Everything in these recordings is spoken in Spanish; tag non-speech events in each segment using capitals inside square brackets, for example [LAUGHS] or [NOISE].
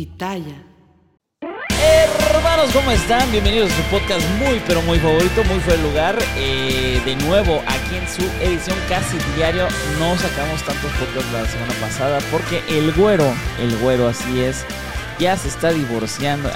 Pitaya. Hermanos, ¿cómo están? Bienvenidos a su podcast muy, pero muy favorito, muy fue el lugar. Eh, de nuevo, aquí en su edición casi diario, no sacamos tantos podcasts la semana pasada porque el güero, el güero así es, ya se está divorciando.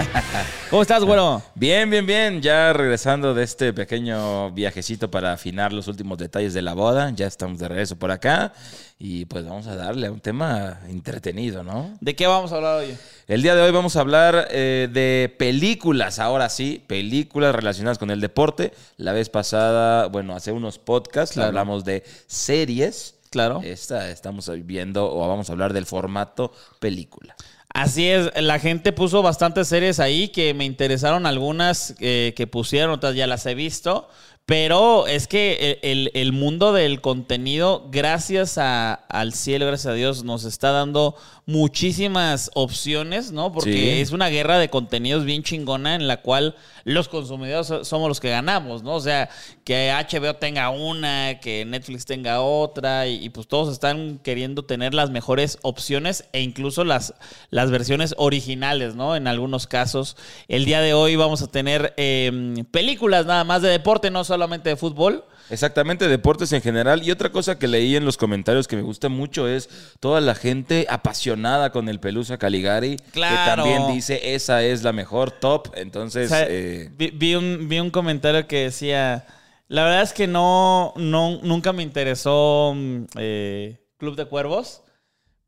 [LAUGHS] ¿Cómo estás, güero? Bien, bien, bien. Ya regresando de este pequeño viajecito para afinar los últimos detalles de la boda. Ya estamos de regreso por acá. Y pues vamos a darle a un tema entretenido, ¿no? ¿De qué vamos a hablar hoy? El día de hoy vamos a hablar eh, de películas, ahora sí, películas relacionadas con el deporte. La vez pasada, bueno, hace unos podcasts Claro. hablamos de series. Claro. Esta estamos viendo o vamos a hablar del formato película. Así es, la gente puso bastantes series ahí que me interesaron algunas eh, que pusieron, otras ya las he visto, pero es que el, mundo del contenido, gracias al cielo, gracias a Dios, nos está dando muchísimas opciones, ¿no? Porque Sí. es una guerra de contenidos bien chingona en la cual los consumidores so- somos los que ganamos, ¿no? O sea, que HBO tenga una, que Netflix tenga otra, y, y pues todos están queriendo tener las mejores opciones e incluso las, las versiones originales, ¿no? En algunos casos. El día de hoy vamos a tener eh, películas nada más de deporte, no solamente de fútbol. Exactamente, deportes en general. Y otra cosa que leí en los comentarios que me gusta mucho es toda la gente apasionada con el Pelusa Caligari. Claro. Que también dice, esa es la mejor top. Entonces, O sea, eh, vi, vi un, vi un comentario que decía, la verdad es que no, no nunca me interesó mm, eh, Club de Cuervos,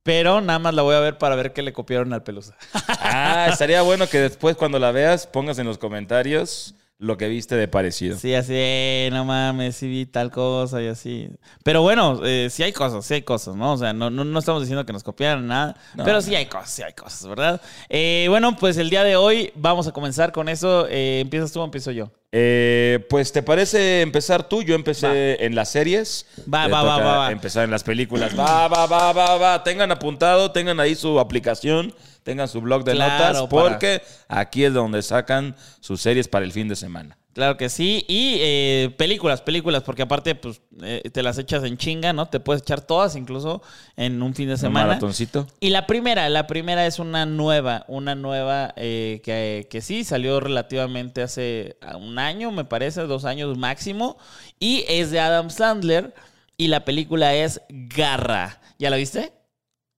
pero nada más la voy a ver para ver qué le copiaron al Pelusa. ah, estaría bueno que después cuando la veas pongas en los comentarios lo que viste de parecido. Sí, así, eh, no mames, sí vi tal cosa y así. Pero bueno, eh, sí hay cosas, sí hay cosas, ¿no? O sea, no, no, no estamos diciendo que nos copiaran nada, No, pero sí hay cosas, sí hay cosas, ¿verdad? Eh, bueno, pues el día de hoy vamos a comenzar con eso. Eh, ¿Empiezas tú o empiezo yo? Eh, pues, ¿te parece empezar tú? Yo empecé en las series. Va, va, va, va, va. Empezar en las películas. Va, va, va, va, va. Tengan apuntado, tengan ahí su aplicación, tengan su blog de Claro, notas, para- porque aquí es donde sacan sus series para el fin de semana. Claro que sí. Y eh, películas, películas, porque aparte, pues, eh, te las echas en chinga, ¿no? Te puedes echar todas, incluso en un fin de Un semana. maratoncito. Y la primera, la primera es una nueva, una nueva eh, que, que sí salió relativamente hace un año, me parece, dos años máximo. Y es de Adam Sandler. Y la película es Garra. ¿Ya la viste?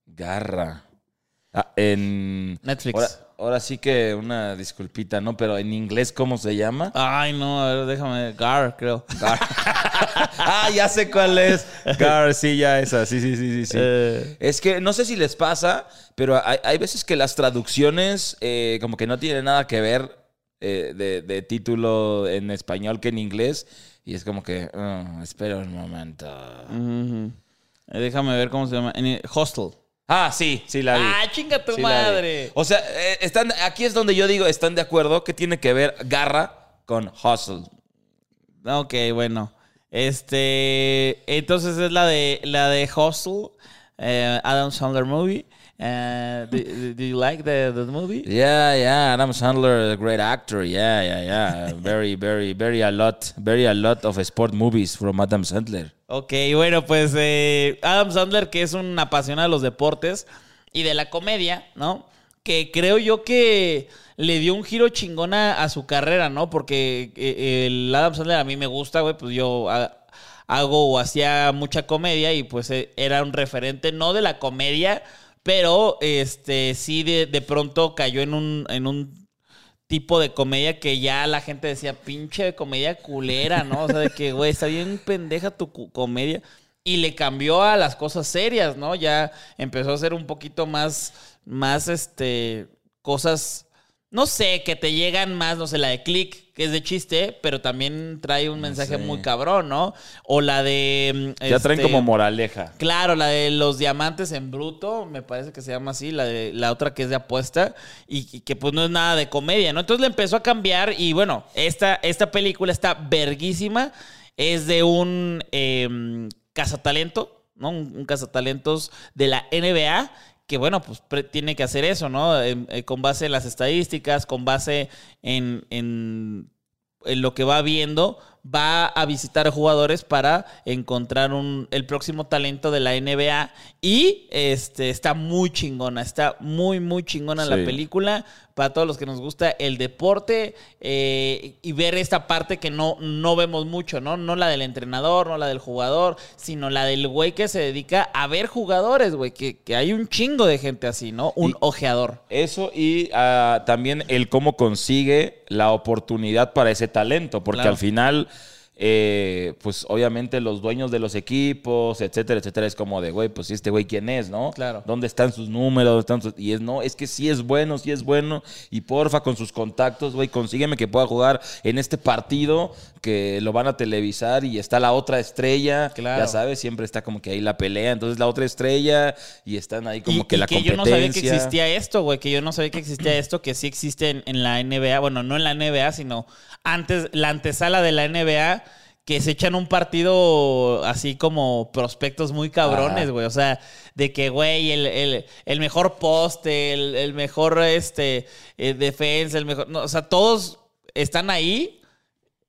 Garra. Ah, en. Netflix. Ahora, ahora sí que una disculpita, ¿no? Pero en inglés, ¿cómo se llama? Ay, no, a ver, déjame. Gar, creo. Gar. [LAUGHS] ah, ya sé cuál es. Gar, sí, ya esa. Sí, sí, sí, sí. sí. Eh. Es que no sé si les pasa, pero hay, hay veces que las traducciones eh, como que no tienen nada que ver eh, de, de título en español que en inglés. Y es como que, "Ah, espera un momento. Déjame ver cómo se llama. Hostel. Ah, sí, sí la vi. ¡Ah, chinga tu Sí madre! O sea, eh, están, aquí es donde yo digo, están de acuerdo que tiene que ver garra con hustle. Ok, bueno. Este. Entonces es la de la de Hostel, eh, Adam Sandler movie. Uh, do, do- you like the, the movie? Yeah, yeah, Adam Sandler, a great actor. Yeah, yeah, yeah. [LAUGHS] Very, very, very a lot, very a lot of sport movies from Adam Sandler. Ok, bueno, pues eh, Adam Sandler, que es un apasionado de los deportes y de la comedia, ¿no? Que creo yo que le dio un giro chingona a su carrera, ¿no? Porque eh, el Adam Sandler a mí me gusta, güey, pues yo hago o hacía mucha comedia y pues eh, era un referente, no de la comedia, pero este sí de, de pronto cayó en un, en un tipo de comedia que ya la gente decía, pinche comedia culera, ¿no? O sea, de que, [LAUGHS] güey, está bien pendeja tu comedia. Y le cambió a las cosas serias, ¿no? Ya empezó a hacer un poquito más, más, este, cosas, no sé, que te llegan más, no sé, la de Click, que es de chiste, pero también trae un mensaje sé. muy cabrón, ¿no? O la de... mm, Ya traen este, como moraleja. Claro, la de los diamantes en bruto, me parece que se llama así, la de la otra que es de apuesta y, y que pues no es nada de comedia, ¿no? Entonces le empezó a cambiar y bueno, esta, esta película está verguísima, es de un eh, cazatalento, ¿no? Un, un cazatalentos de la NBA que bueno, pues tiene que hacer eso, ¿no? Eh, con base en las estadísticas, con base en, en en lo que va viendo, va a visitar jugadores para encontrar un, el próximo talento de la NBA. Y este, está muy chingona, está muy, muy chingona la película. Para todos los que nos gusta el deporte eh, y ver esta parte que no, no vemos mucho, ¿no? No la del entrenador, no la del jugador, sino la del güey que se dedica a ver jugadores, güey. Que, que hay un chingo de gente así, ¿no? Un Y- ojeador. Eso y ah, también el cómo consigue la oportunidad para ese talento, porque Claro. al final, eh, pues obviamente los dueños de los equipos, etcétera, etcétera, es como de, güey, pues ¿y este güey quién es, ¿no? Claro. ¿Dónde están sus números? ¿Dónde están sus- Y es, no, es que sí es bueno, sí es bueno, y porfa, con sus contactos, güey, consígueme que pueda jugar en este partido que lo van a televisar y está la otra estrella, Claro. ya sabes, siempre está como que ahí la pelea, entonces la otra estrella y están ahí como y, que y la que competencia. yo no sabía que existía esto, güey, que yo no sabía que existía [CLEARS THROAT] esto, que sí existe en, en la NBA, bueno, no en la NBA, sino antes, la antesala de la NBA, que se echan un partido así como prospectos muy cabrones, güey, o sea, de que, güey, el, el- el mejor poste, el, el mejor, este, eh, defensa, el mejor, no, o sea, todos están ahí,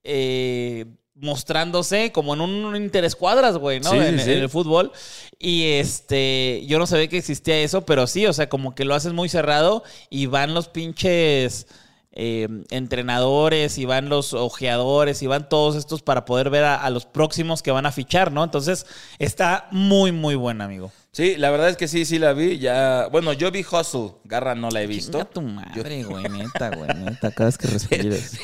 eh, mostrándose como en un interescuadras, güey, ¿no? Sí, en, sí. en el fútbol. Y este, yo no sabía que existía eso, pero sí, o sea, como que lo haces muy cerrado y van los pinches eh, entrenadores y van los ojeadores y van todos estos para poder ver a, a los próximos que van a fichar, ¿no? Entonces, está muy, muy buena, amigo. Sí, la verdad es que sí, sí la vi. Ya, bueno, yo vi Hustle, Garra no la he visto. Chinga tu madre, [LAUGHS] güey, neta, güey, neta, cada vez que respires.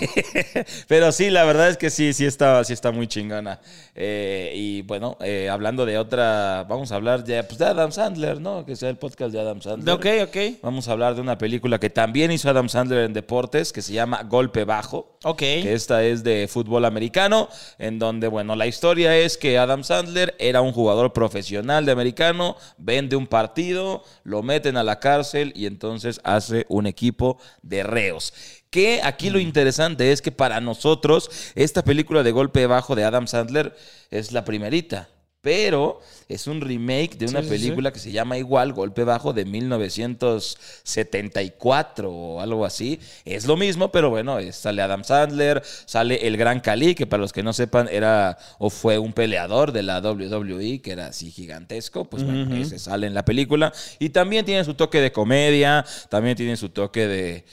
Pero sí, la verdad es que sí, sí está, sí está muy chingona. Eh, y bueno, eh, hablando de otra, vamos a hablar ya pues, de Adam Sandler, ¿no? Que sea el podcast de Adam Sandler. ok, ok. Vamos a hablar de una película que también hizo Adam Sandler en deportes, que se llama Golpe Bajo. Ok. Que esta es de fútbol americano, en donde, bueno, la historia es que Adam Sandler era un jugador profesional de americano, vende un partido, lo meten a la cárcel y entonces hace un equipo de reos. Que aquí Mm. lo interesante es que para nosotros esta película de golpe bajo de Adam Sandler es la primerita. Pero es un remake de una Sí, sí, sí. película que se llama igual, Golpe Bajo, de 1974 o algo así. Es lo mismo, pero bueno, sale Adam Sandler, sale el Gran Cali, que para los que no sepan era o fue un peleador de la WWE, que era así gigantesco, pues bueno, ese sale en la película. Y también tiene su toque de comedia, también tiene su toque de...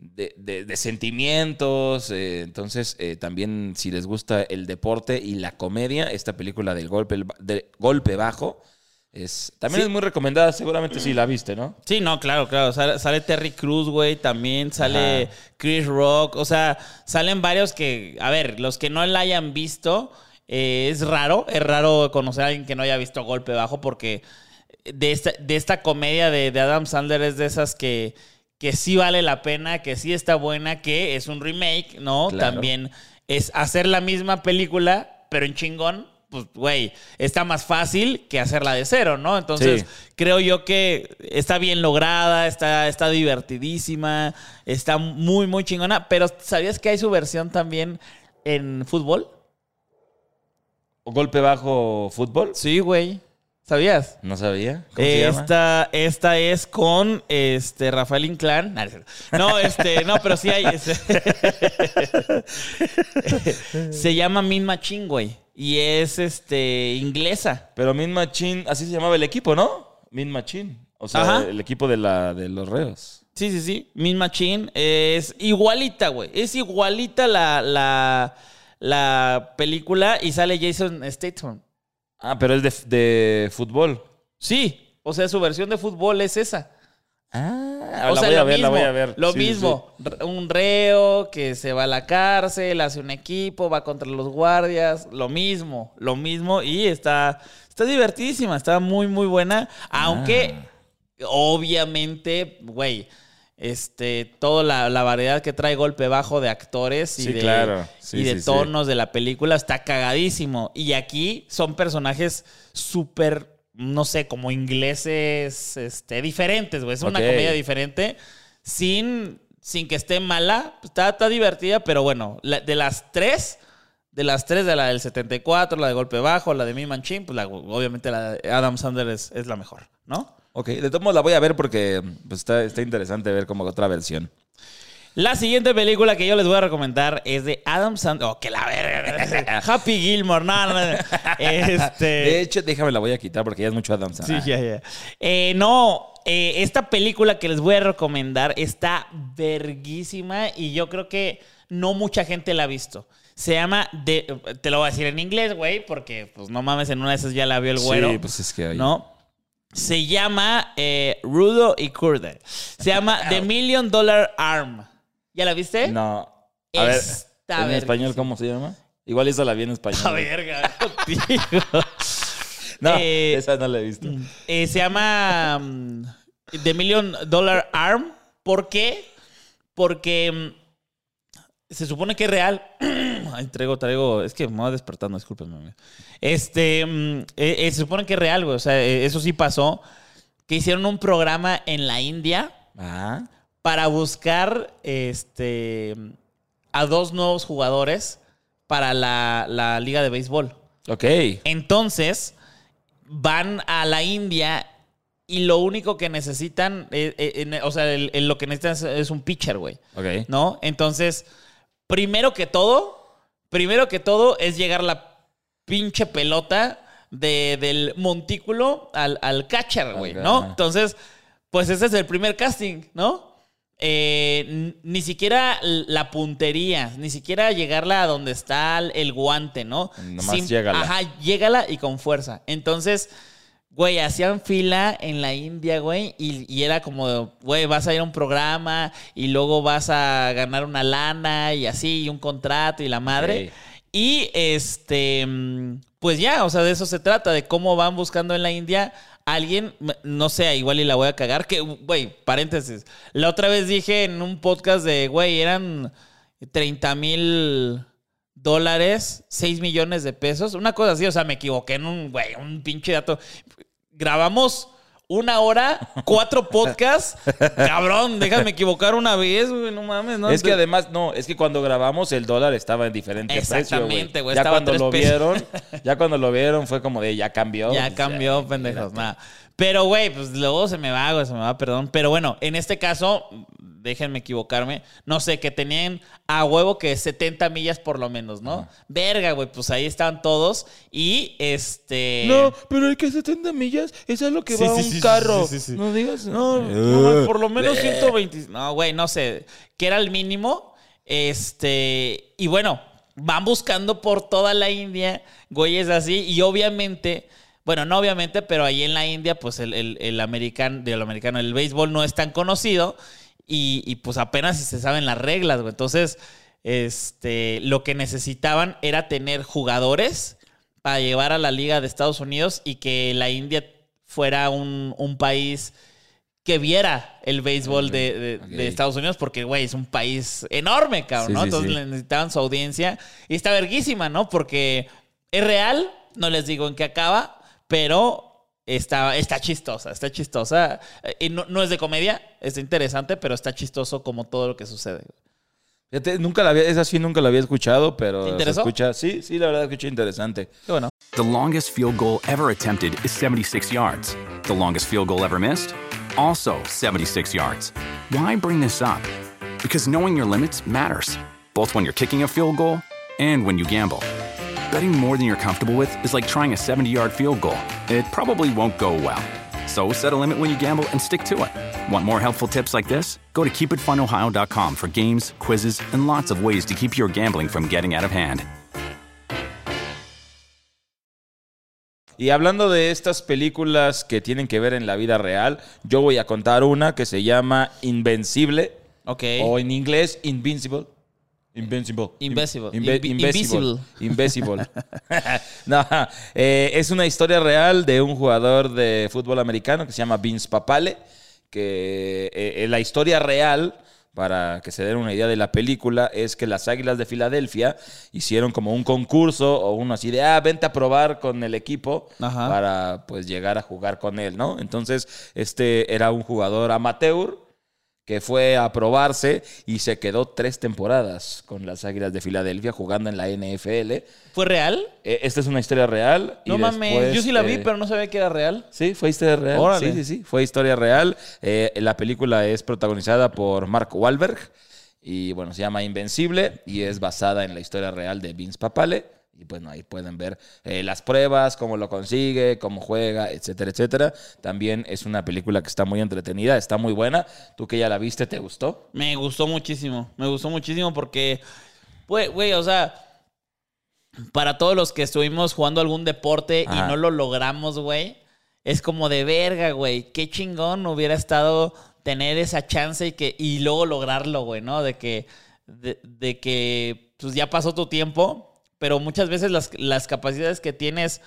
De, de- de sentimientos, eh, entonces eh, también si les gusta el deporte y la comedia, esta película del golpe, de golpe bajo es también Sí. es muy recomendada, seguramente sí la viste, ¿no? Sí, no, claro, claro. Sale, sale Terry Cruz, güey, también sale Ajá. Chris Rock. O sea, salen varios que, a ver, los que no la hayan visto, eh, es raro, es raro conocer a alguien que no haya visto Golpe Bajo porque de esta, de esta comedia de, de Adam Sandler es de esas que, que sí vale la pena, que sí está buena, que es un remake, ¿no? Claro. También es hacer la misma película, pero en chingón. Pues, güey, está más fácil que hacerla de cero, ¿no? Entonces, Sí. creo yo que está bien lograda, está, está divertidísima, está muy, muy chingona. Pero ¿sabías que hay su versión también en fútbol? ¿O golpe bajo fútbol? Sí, güey. ¿Sabías? No sabía. ¿Cómo se llama? Esta, esta es con este Rafael Inclán. No este, no, pero sí hay. este- [LAUGHS] se llama Min Machine, güey. Y es este inglesa. Pero Min Machine, así se llamaba el equipo, ¿no? Min Machine. O sea, Ajá. el equipo de, la, de los reos. Sí, sí, sí. Min Machine es igualita, güey. Es igualita la, la, la película y sale Jason Statham. Ah, pero es de, de fútbol. Sí, o sea, su versión de fútbol es esa. Ah, o la sea, voy a ver, mismo, la voy a ver. Lo Sí, mismo, un reo que se va a la cárcel, hace un equipo, va contra los guardias, lo mismo, lo mismo y está está divertidísima, está muy muy buena, aunque Ah. obviamente, güey, este toda la, la variedad que trae golpe bajo de actores y Sí, de, claro. Sí, y de sí, tonos de la película está cagadísimo y aquí son personajes súper no sé, como ingleses este, diferentes, güey. Es una comedia diferente sin, sin que esté mala. Está, está divertida, pero bueno, la- de las tres, de las tres, de la del 74, la de Golpe Bajo, la de Mi Manchin, pues la- obviamente la de Adam Sandler es, es la mejor, ¿no? Ok, de todos modos la voy a ver porque pues, está, está interesante ver como otra versión. La siguiente película que yo les voy a recomendar es de Adam Sandler. Oh, que la verga. [LAUGHS] Happy Gilmore, no, no, no. Este. De hecho, déjame la voy a quitar porque ya es mucho Adam Sí, Sandler. ya, ya. Eh, no, eh, esta película que les voy a recomendar está verguísima y yo creo que no mucha gente la ha visto. Se llama, te lo voy a decir en inglés, güey, porque pues no mames, en una de esas ya la vio el güero. Sí, pues es que... ¿No? Se llama eh, Rudo y Kurde. Se llama [LAUGHS] The Million Dollar Arm. ¿Ya la viste? No. A ver, Está en español. ¿cómo se llama? Igual esa la vi en español. Verga, contigo. [LAUGHS] No, Eh, esa no la he visto. Eh, se llama mm, The Million Dollar Arm. ¿Por qué? Porque mm, se supone que es real. Ay, traigo, traigo. Es que me voy despertando, discúlpenme. Este. mm, eh, eh, se supone que es real, güey. O sea, eh, eso sí pasó. Que hicieron un programa en la India Ah. para buscar este, a dos nuevos jugadores para la, la liga de béisbol. Ok. Entonces, van a la India y lo único que necesitan, eh, eh, o sea, el- el- lo que necesitan es, es un pitcher, güey. Ok. ¿No? Entonces, primero que todo, primero que todo es llegar la pinche pelota de- del montículo al, al catcher, güey, ¿no? Entonces, pues ese es el primer casting, ¿no? Eh, ni siquiera la puntería, ni siquiera llegarla a donde está el- guante, ¿no? Nomás llégala. Ajá, llégala y con fuerza. Entonces, güey, hacían fila en la India, güey, y, y era como, güey, vas a ir a un programa y luego vas a ganar una lana y así, y un contrato y la madre. Y este, pues ya, o sea, de eso se trata, de cómo van buscando en la India alguien, m- no sé, igual y la voy a cagar, que, güey, paréntesis. La otra vez dije en un podcast de, güey, eran 30 mil dólares, 6 millones de pesos, una cosa así, o sea, me equivoqué en un, güey, un pinche dato. Grabamos una hora, cuatro [LAUGHS] podcasts, cabrón, déjame equivocar una vez, güey, no mames, ¿no? es que De- además, no, es que cuando grabamos el dólar estaba en diferente precio, Exactamente, güey, Ya estaba cuando lo pesos. vieron, [LAUGHS] ya cuando lo vieron fue como de ya cambió. Ya cambió, pendejos. nada. Pero, güey, pues luego se me va, güey, se me va, perdón. Pero bueno, en este caso, déjenme equivocarme. No sé, que tenían a huevo que 70 millas por lo menos, ¿no? Verga, güey, pues ahí estaban todos. Y este. No, pero el que 70 millas es a lo que Sí, va sí, un sí, carro. sí, sí, sí. No digas. No, no, por lo menos 120. No, güey, no sé. Que era el mínimo. Este. Y bueno, van buscando por toda la India, güeyes así. Y obviamente. Bueno, no obviamente, pero ahí en la India, pues el, el, el americano, el americano, el béisbol no es tan conocido. Y, y, pues apenas si se saben las reglas, güey. Entonces, este, lo que necesitaban era tener jugadores para llevar a la Liga de Estados Unidos y que la India fuera un, un país que viera el béisbol de, de- Estados Unidos, porque, güey, es un país enorme, cabrón, Sí, ¿no? sí, Entonces sí. necesitaban su audiencia. Y está verguísima, ¿no? Porque es real, no les digo en qué acaba, pero está, está chistosa, está chistosa. Eh, Y no, no es de comedia, está interesante, pero está chistoso como todo lo que sucede. Fíjate, nunca la había, esa sí nunca la había escuchado, pero ¿Te se interesó? escucha. Sí, sí, la verdad escucha interesante. Qué bueno. The longest field goal ever attempted is 76 yards. The longest field goal ever missed? Also 76 yards. Why bring this up? Because knowing your limits matters, both when you're kicking a field goal and when you gamble. Betting more than you're comfortable with is like trying a 70 yard field goal. It probably won't go well. So set a limit when you gamble and stick to it. Want more helpful tips like this? Go to keepitfunohio.com for games, quizzes, and lots of ways to keep your gambling from getting out of hand. Y hablando de estas películas que tienen que ver en la vida real, yo voy a contar una que se llama Invencible. Okay. O en inglés, Invincible. Invincible. Invisible. Inve- Invi- Invisible. Invisible. [LAUGHS] no, eh, es una historia real de un jugador de fútbol americano que se llama Vince Papale, que eh, eh, la historia real, para que se den una idea de la película, es que las Águilas de Filadelfia hicieron como un concurso o uno así de, ah, vente a probar con el equipo Ajá. para pues llegar a jugar con él, ¿no? Entonces, este era un jugador amateur que fue a probarse y se quedó tres temporadas con las Águilas de Filadelfia jugando en la NFL. ¿Fue real? Eh, Esta es una historia real. No mames. después, Yo sí la vi, eh, pero no sabía que era real. Sí, fue historia real. Órale. Sí, sí, sí. Fue historia real. Eh, la película es protagonizada por Mark Wahlberg. Y bueno, se llama Invencible y es basada en la historia real de Vince Papale. Y bueno, ahí pueden ver eh, las pruebas, cómo lo consigue, cómo juega, etcétera, etcétera. También es una película que está muy entretenida, está muy buena. Tú que ya la viste, ¿te gustó? Me gustó muchísimo. Me gustó muchísimo porque, güey, güey, o sea, para todos los que estuvimos jugando algún deporte Ajá. y no lo logramos, güey, es como de verga, güey. Qué chingón hubiera estado tener esa chance y que y luego lograrlo, güey, ¿no? De que de, de que pues ya pasó tu tiempo, pero muchas veces las, las capacidades que tienes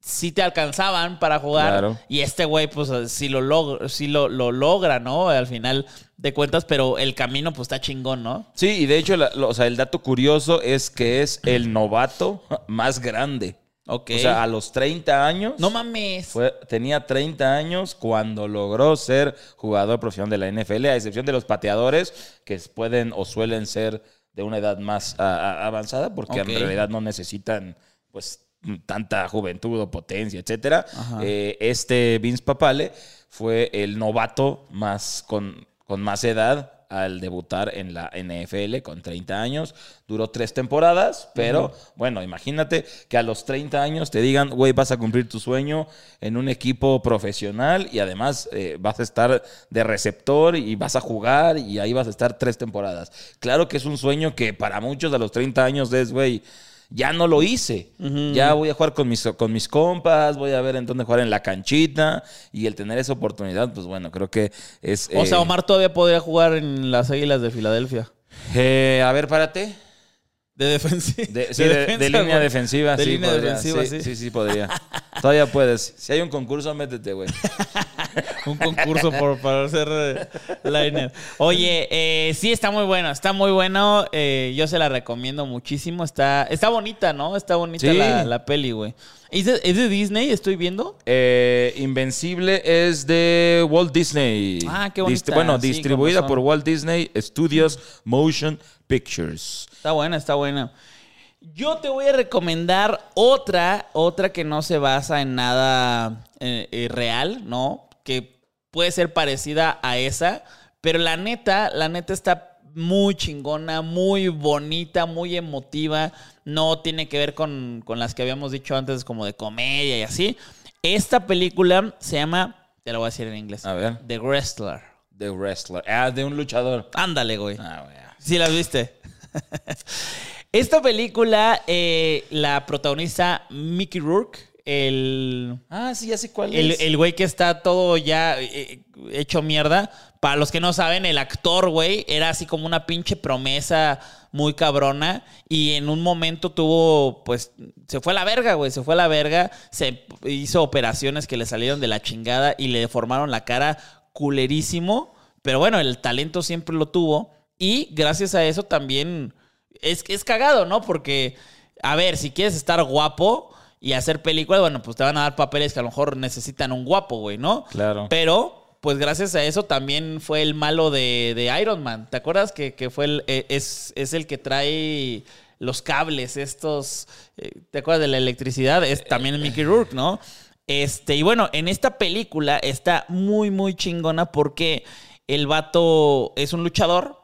sí te alcanzaban para jugar Claro. y este güey pues sí lo logra, sí lo, lo logra, ¿no? Al final de cuentas, pero el camino pues está chingón, ¿no? Sí, y de hecho, la- lo- o sea, el dato curioso es que es el novato [LAUGHS] más grande. Ok. O sea, a los 30 años. no mames. Fue, tenía 30 años cuando logró ser jugador profesional de la NFL, a excepción de los pateadores, que pueden o suelen ser de una edad más a- a- avanzada, porque Ok. en realidad no necesitan pues tanta juventud o potencia, etcétera. Eh, este Vince Papale fue el novato más con, con más edad al debutar en la NFL con 30 años. Duró tres temporadas, pero bueno, imagínate que a los 30 años te digan, güey, vas a cumplir tu sueño en un equipo profesional y además eh, vas a estar de receptor y vas a jugar y ahí vas a estar tres temporadas. Claro que es un sueño que para muchos a los 30 años es, güey, ya no lo hice. Ya voy a jugar con mis, con mis compas, voy a ver en dónde jugar en la canchita. Y el tener esa oportunidad, pues bueno, creo que es. O sea, eh, Omar todavía podría jugar en las Águilas de Filadelfia. eh, a ver, párate. De defensiva. De, sí, de, de línea defensiva. De sí, línea podría. defensiva, sí. sí. Sí, sí, podría. Todavía puedes. Si hay un concurso, métete, güey. [LAUGHS] [LAUGHS] Un concurso por, para ser eh, liner. Oye, eh, sí, está muy bueno. Está muy bueno. eh, yo se la recomiendo muchísimo. Está, está bonita, ¿no? Está bonita Sí. la, la peli, güey. ¿Es de, es de Disney? ¿Estoy viendo? Invencible es de Walt Disney. Ah, qué bonita. bueno, Sí, distribuida por Walt Disney Studios Motion Pictures. Está buena, está buena. Yo te voy a recomendar otra, otra que no se basa en nada eh, eh, real, ¿no? Que puede ser parecida a esa, pero la neta, la neta está muy chingona, muy bonita, muy emotiva. No tiene que ver con, con las que habíamos dicho antes, como de comedia y así. Esta película se llama, te lo voy a decir en inglés, A ver. The Wrestler. The Wrestler. Ah, de un luchador. Ándale, güey. Ah, güey. Sí, las viste. [LAUGHS] Esta película eh, la protagoniza Mickey Rourke, el, Ah, sí, ya sé cuál el, es. el güey que está todo ya eh, hecho mierda. Para los que no saben, el actor, güey, era así como una pinche promesa muy cabrona. Y en un momento tuvo, pues, se fue a la verga, güey. Se fue a la verga. Se hizo operaciones que le salieron de la chingada y le deformaron la cara culerísimo. Pero bueno, el talento siempre lo tuvo. Y gracias a eso también es, es cagado, ¿no? Porque, a ver, si quieres estar guapo y hacer películas, bueno, pues te van a dar papeles que a lo mejor necesitan un guapo, güey, ¿no? Claro. Pero, pues gracias a eso también fue el malo de, de Iron Man. ¿Te acuerdas que, que fue el, eh, es, es el que trae los cables, estos, eh, ¿te acuerdas de la electricidad? Es también Mickey Rourke, ¿no? Este, y bueno, en esta película está muy, muy chingona porque el vato es un luchador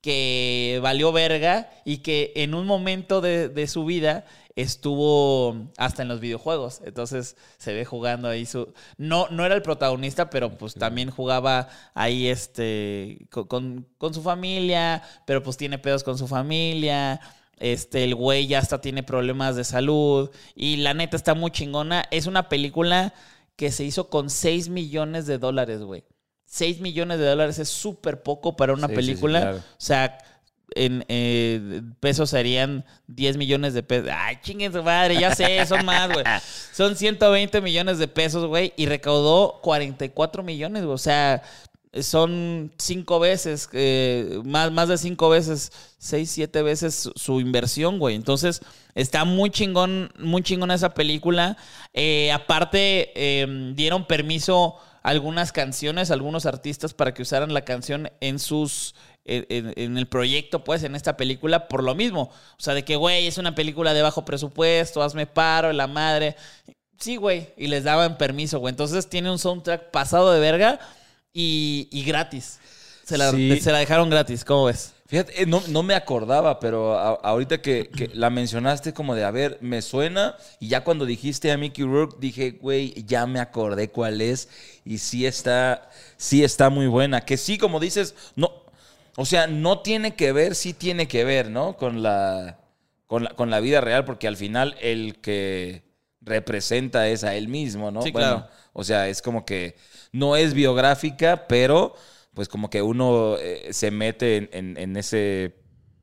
que valió verga y que en un momento de, de su vida estuvo hasta en los videojuegos. Entonces se ve jugando ahí su. No, no era el protagonista, pero pues también jugaba ahí este. con, con- su familia. Pero pues tiene pedos con su familia. Este, el güey ya hasta tiene problemas de salud. Y la neta está muy chingona. Es una película que se hizo con 6 millones de dólares, güey. 6 millones de dólares es súper poco para una Sí, sí, sí, película. claro. O sea, en eh, pesos serían 10 millones de pesos. Ay, chinguen su madre, ya sé, son más, güey. [LAUGHS] Son 120 millones de pesos, güey. Y recaudó 44 millones, güey. O sea, son cinco veces, eh, más, más de cinco veces, seis, siete veces su, su inversión, güey. Entonces, está muy chingón, muy chingón esa película. Eh, aparte, eh, dieron permiso algunas canciones, algunos artistas para que usaran la canción en sus. En, en- en el proyecto, pues, en esta película, por lo mismo. O sea, de que, güey, es una película de bajo presupuesto, hazme paro, la madre. Sí, güey. Y les daban permiso, güey. Entonces tiene un soundtrack pasado de verga y, y gratis. Se la, Sí. se la dejaron gratis, ¿cómo ves? Fíjate, eh, no, no me acordaba, pero a- ahorita que, que la mencionaste como de, a ver, me suena, y ya cuando dijiste a Mickey Rourke, dije, güey, ya me acordé cuál es, y sí está, sí está muy buena, que sí, como dices, no, o sea, no tiene que ver, sí tiene que ver, ¿no? Con la, con la, con la vida real, porque al final el que representa es a él mismo, ¿no? Sí, Bueno, claro. o sea, es como que no es biográfica, pero pues como que uno eh, se mete en, en- en ese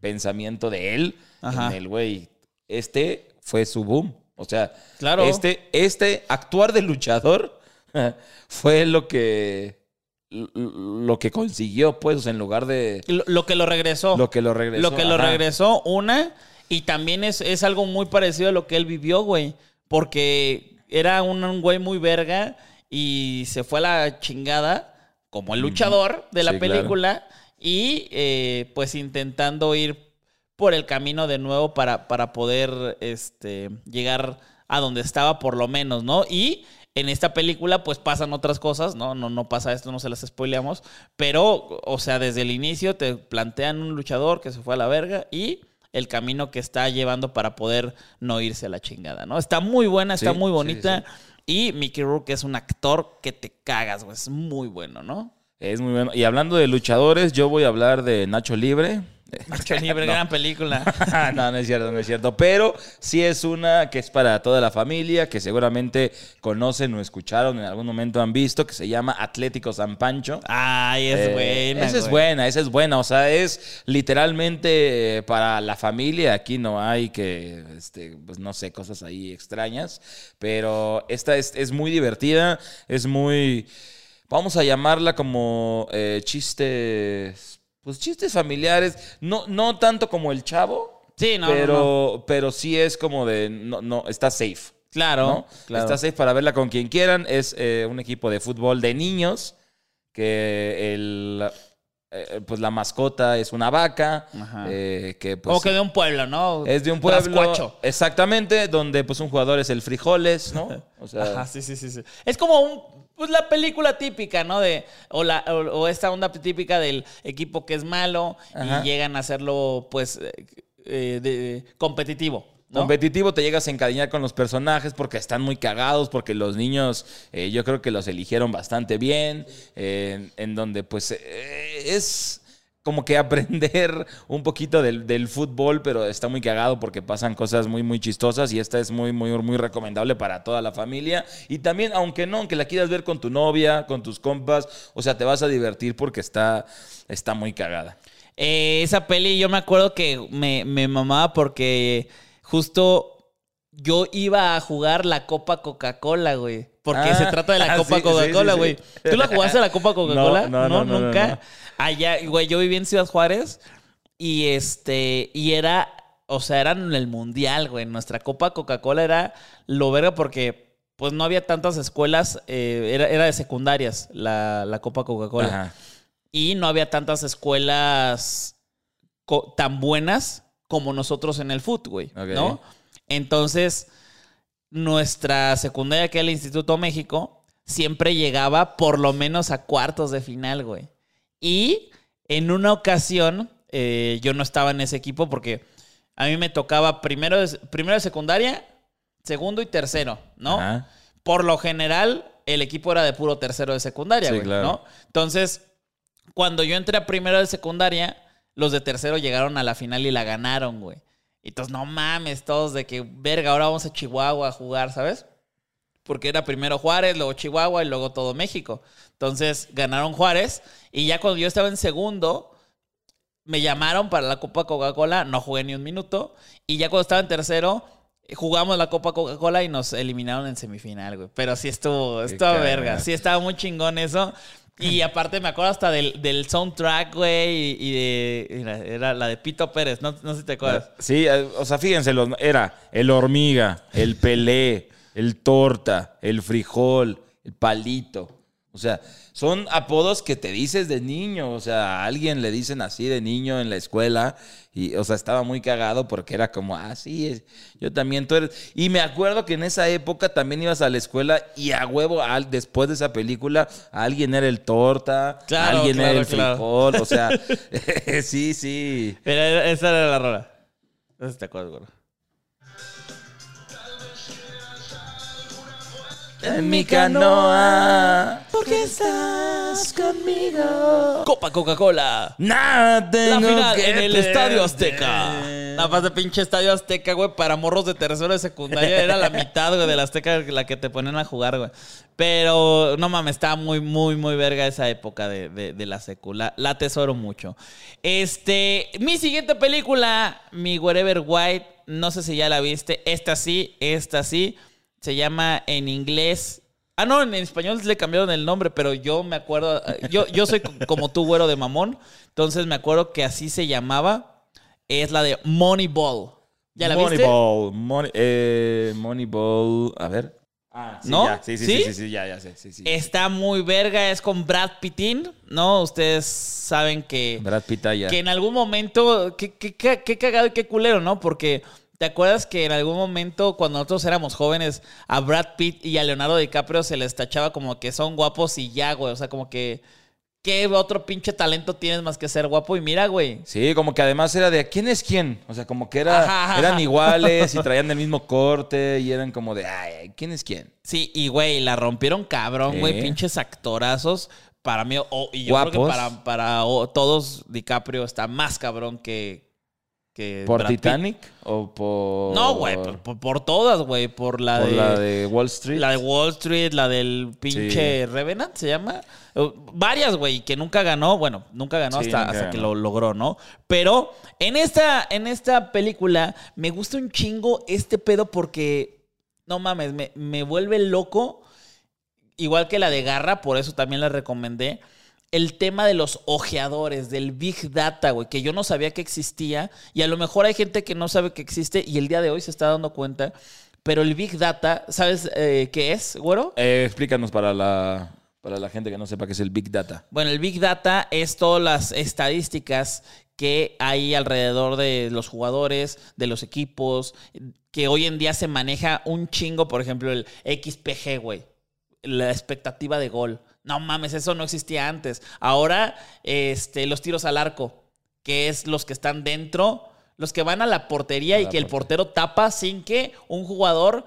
pensamiento de él, Ajá. en el güey. Este fue su boom. O sea, Claro. este, este actuar de luchador [LAUGHS] fue lo que lo que consiguió, pues, en lugar de Lo, lo que lo regresó. lo que lo regresó. Lo que lo regresó, una, y también es, es algo muy parecido a lo que él vivió, güey. Porque era un, un güey muy verga y se fue a la chingada como el luchador de la Sí, claro. película y eh, pues intentando ir por el camino de nuevo para, para poder este, llegar a donde estaba por lo menos, ¿no? Y en esta película pues pasan otras cosas, ¿no? No, no pasa esto, no se las spoileamos, pero, o sea, desde el inicio te plantean un luchador que se fue a la verga y el camino que está llevando para poder no irse a la chingada, ¿no? Está muy buena, está Sí, muy sí, bonita y Mickey Rourke es un actor que te cagas, güey, es muy bueno, ¿no? Es muy bueno. Y hablando de luchadores, yo voy a hablar de Nacho Libre. [LAUGHS] Nacho Libre, gran película. [LAUGHS] no, no es cierto, no es cierto. Pero sí es una que es para toda la familia, que seguramente conocen o escucharon, en algún momento han visto, que se llama Atlético San Pancho. Ay, es Eh, buena. Esa es buena, esa es buena. O sea, es literalmente eh, para la familia. Aquí no hay que, este, pues no sé, cosas ahí extrañas. Pero esta es, es muy divertida, es muy, vamos a llamarla como eh, chistes, pues chistes familiares. No, no tanto como el chavo. Sí, no, no, pero, no. pero sí es como de, no, no, está safe. Claro, ¿no? claro. Está safe para verla con quien quieran. Es eh, un equipo de fútbol de niños que el, eh, pues la mascota es una vaca. Ajá. eh, que pues, Como que de un pueblo, ¿no? es de un pueblo. Trascuacho. Exactamente, donde pues un jugador es el frijoles, ¿no? [LAUGHS] O sea, Ajá, sí, sí, sí, sí. Es como un, pues la película típica, ¿no? De, o, la, o, o esta onda típica del equipo que es malo Ajá. y llegan a hacerlo, pues, eh, eh, de- competitivo, ¿no? Competitivo te llegas a encariñar con los personajes porque están muy cagados, porque los niños eh, yo creo que los eligieron bastante bien, eh, en, en donde pues eh, es como que [LAUGHS] aprender un poquito del, del fútbol, pero está muy cagado porque pasan cosas muy, muy chistosas y esta es muy, muy, muy recomendable para toda la familia. Y también, aunque no, aunque la quieras ver con tu novia, con tus compas, o sea, te vas a divertir porque está, está muy cagada. Eh, esa peli yo me acuerdo que me, me mamaba porque justo yo iba a jugar la Copa Coca-Cola, güey. Porque Ah, se trata de la [LAUGHS] ah, Copa sí, Coca-Cola, sí, sí. güey. ¿Tú la jugaste la Copa [LAUGHS] Coca-Cola? No, no, no, no, nunca. no. Allá, güey, yo viví en Ciudad Juárez y este, y era, o sea, era en el mundial, güey. Nuestra Copa Coca-Cola era lo verga porque pues no había tantas escuelas, eh, era, era de secundarias la, la Copa Coca-Cola y no había tantas escuelas co- tan buenas como nosotros en el foot, güey, Ok. ¿no? Entonces, nuestra secundaria, que era el Instituto México, siempre llegaba por lo menos a cuartos de final, güey. Y en una ocasión, eh, yo no estaba en ese equipo porque a mí me tocaba primero de, primero de secundaria, segundo y tercero, ¿no? Ajá. por lo general, el equipo era de puro tercero de secundaria, Sí, güey, claro. ¿no? Entonces, cuando yo entré a primero de secundaria, los de tercero llegaron a la final y la ganaron, güey. Y entonces, no mames, todos de que, verga, ahora vamos a Chihuahua a jugar, ¿sabes? Porque era primero Juárez, luego Chihuahua y luego todo México. Entonces ganaron Juárez. Y ya cuando yo estaba en segundo, me llamaron para la Copa Coca-Cola. No jugué ni un minuto. Y ya cuando estaba en tercero, jugamos la Copa Coca-Cola y nos eliminaron en semifinal, güey. Pero sí estuvo, estuvo verga. Sí estaba muy chingón eso. Y aparte me acuerdo hasta del, del soundtrack, güey, y, y de... Era, la de Pito Pérez, no, no sé si te acuerdas. Sí, eh, o sea, fíjense, los- era el hormiga, el pelé, el torta, el frijol, el palito. O sea, son apodos que te dices de niño. O sea, a alguien le dicen así de niño en la escuela. Y, o sea, estaba muy cagado porque era como, ah, sí, es- yo también tú eres. Y me acuerdo que en esa época también ibas a la escuela y a huevo, al- después de esa película, alguien era el torta, Claro, alguien claro, era el claro. frijol. O sea, [LAUGHS] [LAUGHS] sí, sí. Era- esa era la rola. No sé si te acuerdas, güey. En mi canoa. ¿Por qué estás conmigo? Copa Coca-Cola. Nada La tengo final que en el perder. Estadio Azteca. Nada más de pinche Estadio Azteca, güey, para morros de tercero de secundaria. Era la mitad, güey, de la Azteca la que te ponen a jugar, güey. Pero, no mames, estaba muy, muy, muy verga esa época de, de- de la secula. La atesoro mucho. Este, mi siguiente película, mi Wherever White, no sé si ya la viste. Esta sí, esta sí. Se llama en inglés Ah, no, en español le cambiaron el nombre, pero yo me acuerdo. eh, Yo, yo soy co- como tú, güero de mamón. Entonces me acuerdo que así se llamaba. Es la de Moneyball. ¿Ya la viste? Moneyball. Money, eh, Moneyball. A ver. Ah, sí, ¿No? ya. Sí, sí, ¿Sí? sí, sí, sí, ya, ya sé. Sí, sí. Está muy verga, es con Brad Pittin, ¿no? Ustedes saben que, Brad Pitt ya. que en algún momento, qué, qué- qué- qué cagado y qué culero, ¿no? Porque te acuerdas que en algún momento, cuando nosotros éramos jóvenes, a Brad Pitt y a Leonardo DiCaprio se les tachaba como que son guapos y ya, güey. O sea, como que, ¿qué otro pinche talento tienes más que ser guapo? Y mira, güey. Sí, como que además era de ¿quién es quién? O sea, como que era, Ajá, ajá, eran iguales y [LAUGHS] traían el mismo corte y eran como de ay, ¿quién es quién? Sí, y güey, la rompieron cabrón, güey. Pinches actorazos. Para mí, o- y yo creo que Guapos. para, todos, DiCaprio está más cabrón que. Que ¿Por Brad Pitt. Titanic o por No, güey, por, por- por todas, güey. Por la por de. la de Wall Street? la de Wall Street, la del pinche Revenant, ¿se llama? Varias, güey, que nunca ganó. Bueno, nunca ganó Sí, hasta, nunca hasta que lo logró, ¿no? Pero en esta, en esta película me gusta un chingo este pedo porque, no mames, me, me vuelve loco. Igual que la de Garra, por eso también la recomendé. El tema de los ojeadores, del Big Data, güey, que yo no sabía que existía. Y a lo mejor hay gente que no sabe que existe y el día de hoy se está dando cuenta. Pero el Big Data, ¿sabes eh, qué es, güero? Eh, explícanos para la, para la gente que no sepa qué es el Big Data. Bueno, el Big Data es todas las estadísticas que hay alrededor de los jugadores, de los equipos, que hoy en día se maneja un chingo, por ejemplo, el XPG, güey. La expectativa de gol. No mames, eso no existía antes. Ahora, este, los tiros al arco, que es los que están dentro, los que van a la portería A y la que el portero tapa sin que un jugador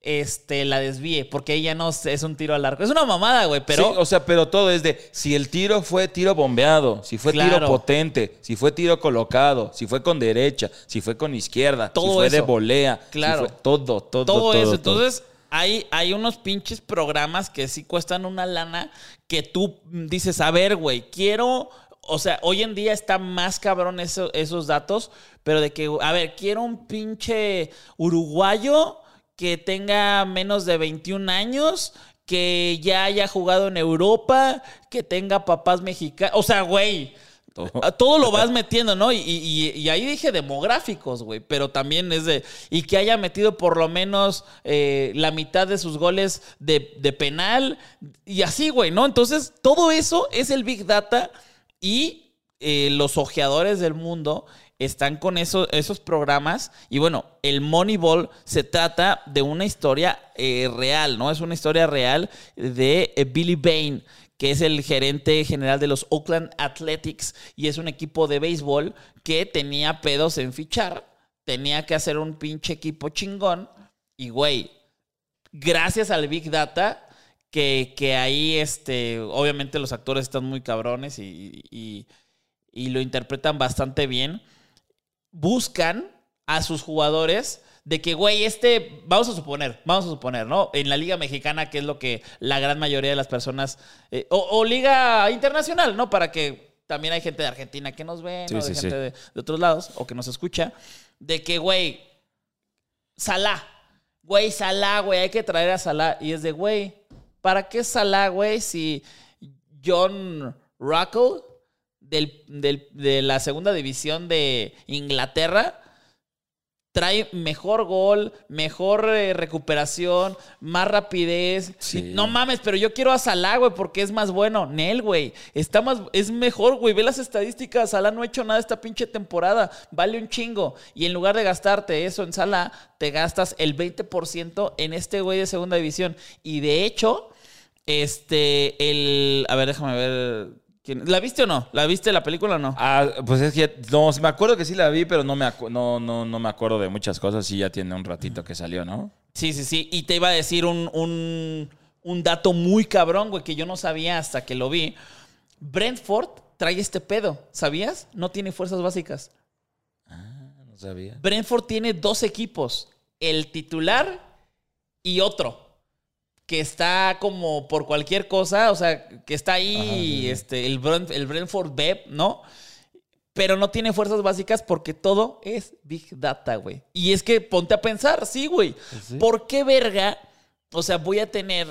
este, la desvíe, porque ya no es un tiro al arco. Es una mamada, güey, pero... Sí, o sea, pero todo es de si el tiro fue tiro bombeado, si fue tiro potente, si fue tiro colocado, si fue con derecha, si fue con izquierda, Todo si fue de eso. volea, si Claro. fue- todo, todo, todo, eso. todo. Entonces, hay, hay unos pinches programas que sí cuestan una lana que tú dices, a ver, güey, quiero. O sea, hoy en día está más cabrón eso- esos datos, pero de que, a ver, quiero un pinche uruguayo que tenga menos de 21 años, que ya haya jugado en Europa, que tenga papás mexicanos. O sea, güey. [LAUGHS] Todo. Lo vas metiendo, ¿no? Y, ahí dije demográficos, güey. Pero también es de. Y que haya metido por lo menos eh, la mitad de sus goles de, penal. Y así, güey, ¿no? Entonces, todo eso es el Big Data. Y eh, los ojeadores del mundo están con eso- esos programas. Y bueno, el Moneyball se trata de una historia eh, real, ¿no? Es una historia real de Billy Bain, que es el gerente general de los Oakland Athletics y es un equipo de béisbol que tenía pedos en fichar. Tenía que hacer un pinche equipo chingón. Y, güey, gracias al Big Data, que, que ahí, este, obviamente los actores están muy cabrones y, y- y lo interpretan bastante bien, buscan a sus jugadores de que, güey, este, vamos a suponer, vamos a suponer, ¿no? En la Liga Mexicana, que es lo que la gran mayoría de las personas, eh, o, o Liga Internacional, ¿no? Para que también hay gente de Argentina que nos ve, Sí, ¿no? De sí, sí. gente de, de otros lados, o que nos escucha, de que, güey, Salah, güey, Salah, güey, hay que traer a Salah. Y es de, güey, ¿para qué Salah, güey, si John Ruckle del, del- de la segunda división de Inglaterra trae mejor gol, mejor eh, recuperación, más rapidez. Sí. No mames, pero yo quiero a Salah, güey, porque es más bueno. Nel, güey. Está más, es mejor, güey. Ve las estadísticas. Salah no ha hecho nada esta pinche temporada. Vale un chingo. Y en lugar de gastarte eso en Salah, te gastas el 20% en este güey de segunda división. Y de hecho, este, el. A ver, déjame ver. Quién- ¿La viste o no? ¿La viste la película o no? Ah, pues es que no, me acuerdo que sí la vi, pero no me, acu- no, no, no me acuerdo de muchas cosas. Sí, ya tiene un ratito que salió, ¿no? Sí, sí, sí. Y te iba a decir un, un, un dato muy cabrón, güey, que yo no sabía hasta que lo vi. Brentford trae este pedo, ¿sabías? No tiene fuerzas básicas. No sabía. Brentford tiene dos equipos, el titular y otro, que está como por cualquier cosa, o sea, que está ahí Ajá, sí, sí. este, el, Brent- el Brentford B, ¿no? Pero no tiene fuerzas básicas porque todo es Big Data, güey. Y es que ponte a pensar, sí, güey. ¿Por qué verga? O sea, voy a tener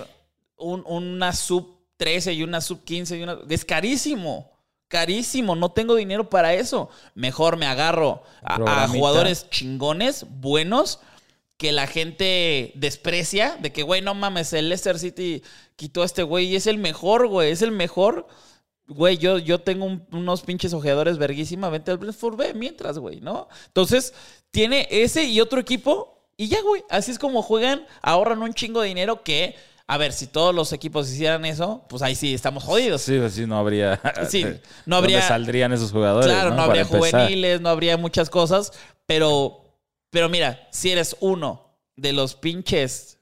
un- una sub 13 y una sub 15 y una... Es carísimo. Carísimo. No tengo dinero para eso. Mejor me agarro a- jugadores chingones, buenos, que la gente desprecia. De que, güey, no mames, el Leicester City quitó a este güey y es el mejor, güey. Es el mejor. Güey, yo, yo tengo un- unos pinches ojeadores verguísima. Vente al Brentford B mientras, güey, ¿no? Entonces, tiene ese y otro equipo y ya, güey. Así es como juegan. Ahorran un chingo de dinero que, a ver, si todos los equipos hicieran eso, pues ahí sí estamos jodidos. Sí, pues sí, no habría. [LAUGHS] Sí, [LAUGHS] no ¿Dónde habría- saldrían esos jugadores? Claro, no, habría juveniles, no habría muchas cosas, pero, pero mira, si eres uno de los pinches,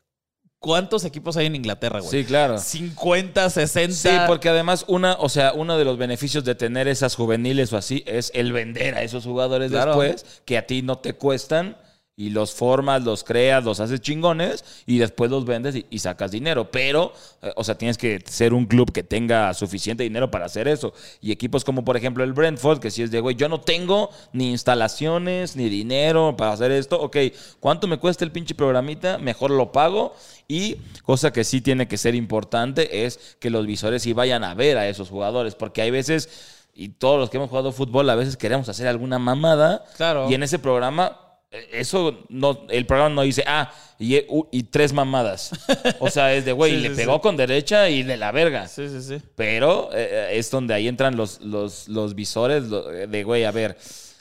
¿cuántos equipos hay en Inglaterra, güey? Sí, claro. 50, 60. Sí, porque además una, o sea, uno de los beneficios de tener esas juveniles o así es el vender a esos jugadores Claro. después que a ti no te cuestan y los formas, los creas, los haces chingones y después los vendes y, y sacas dinero. Pero, eh, o sea, tienes que ser un club que tenga suficiente dinero para hacer eso. Y equipos como por ejemplo el Brentford, que si es de, güey, yo no tengo ni instalaciones ni dinero para hacer esto. Ok, ¿cuánto me cuesta el pinche programita? Mejor lo pago. Y cosa que sí tiene que ser importante es que los visores sí vayan a ver a esos jugadores, porque hay veces, y todos los que hemos jugado fútbol, a veces queremos hacer alguna mamada. Claro. Y en ese programa, eso no, el programa no dice, ah, y, eh, tres mamadas. O sea, es de, güey, [LAUGHS] Sí, le sí, pegó sí. con derecha y de la verga. Sí, sí, sí. Pero eh, es donde ahí entran los, los, los visores lo- de, güey, a ver,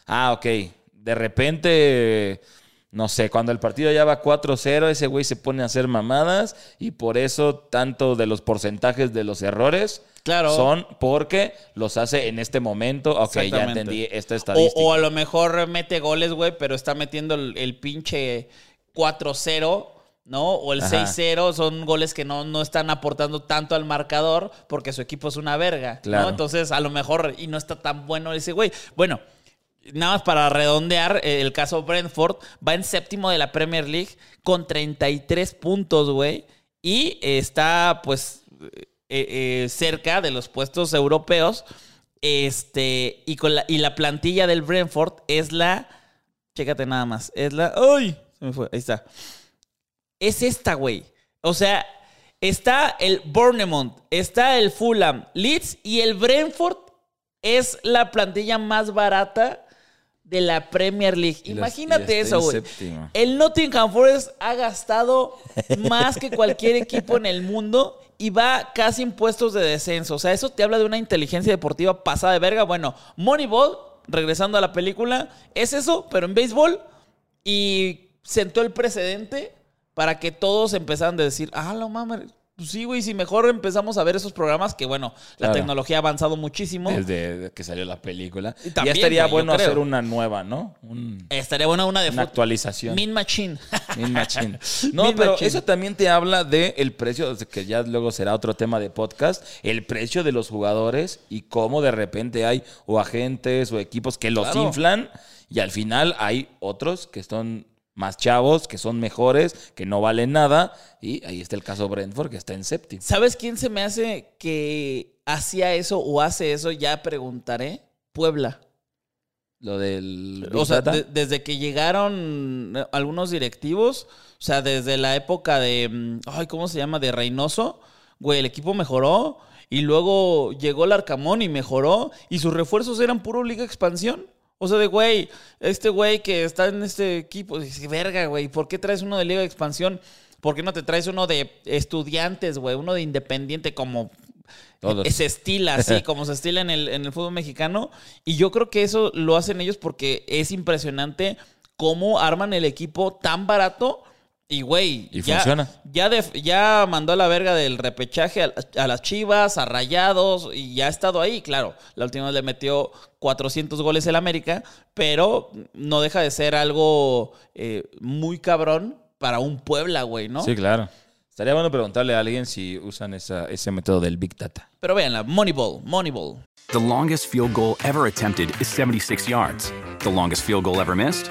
ah, ok, de repente, no sé, cuando el partido ya va 4-0, ese güey se pone a hacer mamadas y por eso tanto de los porcentajes de los errores Claro. son porque los hace en este momento. Ok, ya entendí esta estadística. o a lo mejor mete goles, güey, pero está metiendo el, el pinche 4-0, ¿no? O el Ajá. 6-0. Son goles que no, no están aportando tanto al marcador porque su equipo es una verga, Claro. ¿no? Entonces, a lo mejor, y no está tan bueno ese güey. Bueno, nada más para redondear, eh, el caso Brentford va en séptimo de la Premier League con 33 puntos, güey. Y está, pues, eh, eh, cerca de los puestos europeos. Este, y, con la, y la plantilla del Brentford es la. Chécate nada más. Es la. ¡Ay! Se me fue. Ahí está. Es esta, güey. O sea, está el Bournemouth, está el Fulham, Leeds y el Brentford es la plantilla más barata de la Premier League. Y Imagínate eso, güey. El Nottingham Forest ha gastado más que cualquier equipo en el mundo y va casi en puestos de descenso. O sea, eso te habla de una inteligencia deportiva pasada de verga. Bueno, Moneyball, regresando a la película, es eso, pero en béisbol. Y sentó el precedente para que todos empezaran a decir, ah, no mames, pues sí, güey, si mejor empezamos a ver esos programas, que bueno, la tecnología ha avanzado muchísimo. Desde que salió la película. Y ya también, estaría güey, yo bueno hacer una nueva, ¿no? Un- Estaría buena una de una actualización. Mean Machine. Mean Machine. [LAUGHS] No, Mean pero Machine. eso también te habla de el precio, que ya luego será otro tema de podcast, el precio de los jugadores y cómo de repente hay o agentes o equipos que los Claro. inflan y al final hay otros que son más chavos, que son mejores, que no valen nada y ahí está el caso Brentford que está en séptimo. ¿Sabes quién se me hace que hacía eso o hace eso? Ya preguntaré. Puebla. Lo del Big O sea, de- desde que llegaron eh, algunos directivos, o sea, desde la época de, mm, ay, ¿cómo se llama? De Reynoso, güey, el equipo mejoró y luego llegó el Arcamón y mejoró y sus refuerzos eran puro Liga Expansión. O sea, de güey, este güey que está en este equipo, dice, verga, güey, ¿por qué traes uno de Liga de Expansión? ¿Por qué no te traes uno de estudiantes, güey? Uno de independiente como Todos. se estila así, [LAUGHS] como se estila en el, en el fútbol mexicano. Y yo creo que eso lo hacen ellos porque es impresionante cómo arman el equipo tan barato. Y, güey, Y ya, funciona. Ya, mandó a la verga del repechaje a, a las Chivas, a Rayados, y ya ha estado ahí. Claro, la última vez le metió 400 goles el América, pero no deja de ser algo eh, muy cabrón para un Puebla, güey, ¿no? Sí, claro. Estaría bueno preguntarle a alguien si usan esa- ese método del Big Data. Pero véanla, Moneyball, Moneyball. The longest field goal ever attempted is 76 yards. The longest field goal ever missed?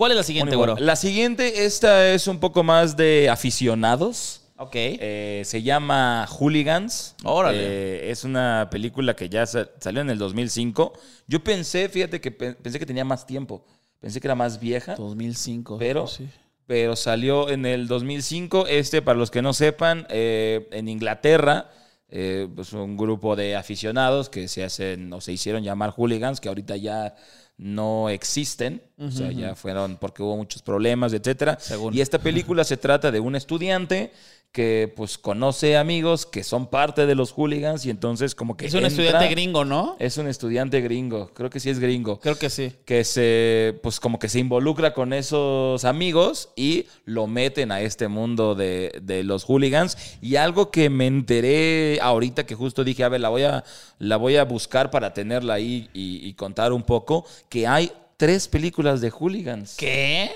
¿Cuál es la siguiente, güero? La siguiente, esta es un poco más de aficionados. Ok. Eh, se llama Hooligans. Órale. Eh, es una película que ya sa- salió en el 2005. Yo pensé, fíjate que pe- pensé que tenía más tiempo. Pensé que era más vieja, 2005. pero, sí. pero salió en el 2005. Este, para los que no sepan, eh, en Inglaterra, pues un grupo de aficionados que se hacen o se hicieron llamar hooligans, que ahorita ya no existen, o sea, ya fueron porque hubo muchos problemas, etcétera. Según. Y esta película se trata de un estudiante que pues conoce amigos que son parte de los hooligans y entonces como que Es un entra- estudiante gringo, ¿no? Es un estudiante gringo, creo que sí es gringo Creo que sí. que se, pues como que se involucra con esos amigos y lo meten a este mundo de, de los hooligans. Y algo que me enteré ahorita que justo dije, a ver, la voy a, la voy a buscar para tenerla ahí y, y contar un poco, que hay tres películas de hooligans. ¿Qué?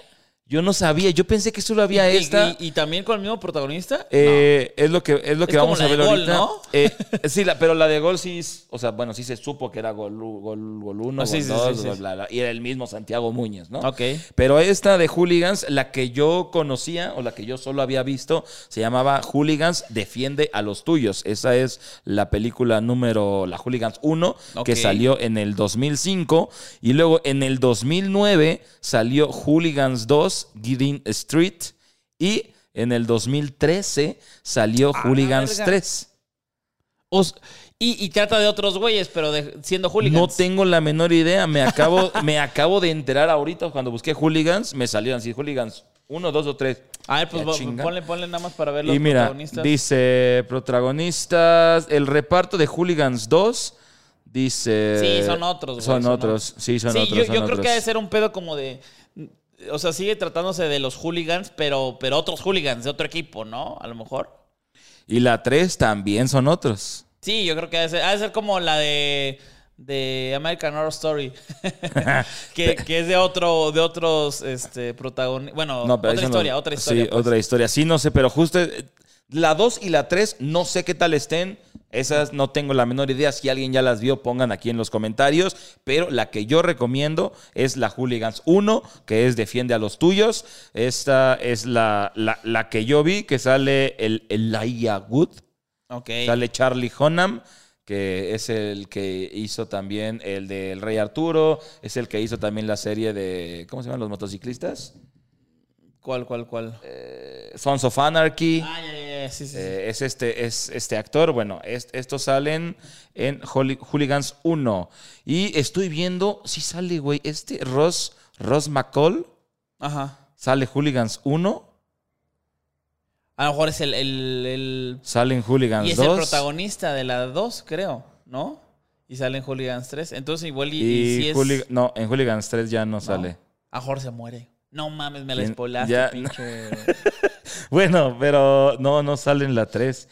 Yo no sabía, yo pensé que solo había ¿Y, esta. y- y también con el mismo protagonista? Eh, Es lo que, es lo Es que como vamos la a ver de Gol, ahorita. ¿no? Eh, [LAUGHS] sí, la- pero la de gol sí, es- o sea, bueno, sí se supo que era gol, gol, gol uno, Ah, sí, gol sí, dos, sí, sí. gol bla, bla, y era el mismo Santiago Muñez, ¿no? Ok. Pero esta de Hooligans, la que yo conocía o la que yo solo había visto, se llamaba Hooligans Defiende a los tuyos. Esa es la película número, la Hooligans 1, que salió en el 2005. Y luego en el 2009 salió Hooligans 2, Green Street. Y en el 2013 salió Ah, Hooligans verga. 3. Os- y, y trata de otros güeyes, pero de- siendo hooligans. No tengo la menor idea. Me acabo, me acabo de enterar ahorita cuando busqué Hooligans. Me salieron así, Hooligans 1, 2 o 3. A ver, pues ponle, ponle nada más para ver los Y mira, protagonistas. dice protagonistas, el reparto de Hooligans 2, dice... Sí, son otros, güey. Son otros, sí, son sí, otros. yo, son yo creo que ha de ser un pedo como de. O sea, sigue tratándose de los hooligans, pero, pero otros hooligans de otro equipo, ¿no? A lo mejor. Y la 3 también son otros. Sí, yo creo que ha de ser, ha de ser como la de, de American Horror Story. [LAUGHS] que, que es de otro, de otros este, protagonistas. Bueno, No, otra no- historia, otra historia. Sí, pues. otra historia. Sí, no sé, pero justo eh, la 2 y la 3 no sé qué tal estén. Esas no tengo la menor idea. Si alguien ya las vio, pongan aquí en los comentarios. Pero la que yo recomiendo es la Hooligans 1, que es Defiende a los tuyos. Esta es la, la, la que yo vi, que sale el Elijah Wood. Ok. Sale Charlie Hunnam, que es el que hizo también el del Rey Arturo. Es el que hizo también la serie de. ¿Cómo se llaman los motociclistas? ¿Cuál, cuál, cuál? eh, Sons of Anarchy. ah, ya, ya, ya, sí, sí. sí. Eh, es, este, es este actor. Bueno, es- estos salen en Hooli- Hooligans 1. Y estoy viendo, si sale, güey, este Ross, Ross McCall. Ajá. Sale Hooligans 1. A lo mejor es el, el, el- Sale en Hooligans y es 2. el protagonista de la 2, creo, ¿no? Y sale en Hooligans 3. Entonces igual y, y Y si es... No, en Hooligans 3 ya no, ¿no? sale. A Jorge se muere. No mames, me la ya- pinche. [LAUGHS] Bueno, pero no, no sale en la 3.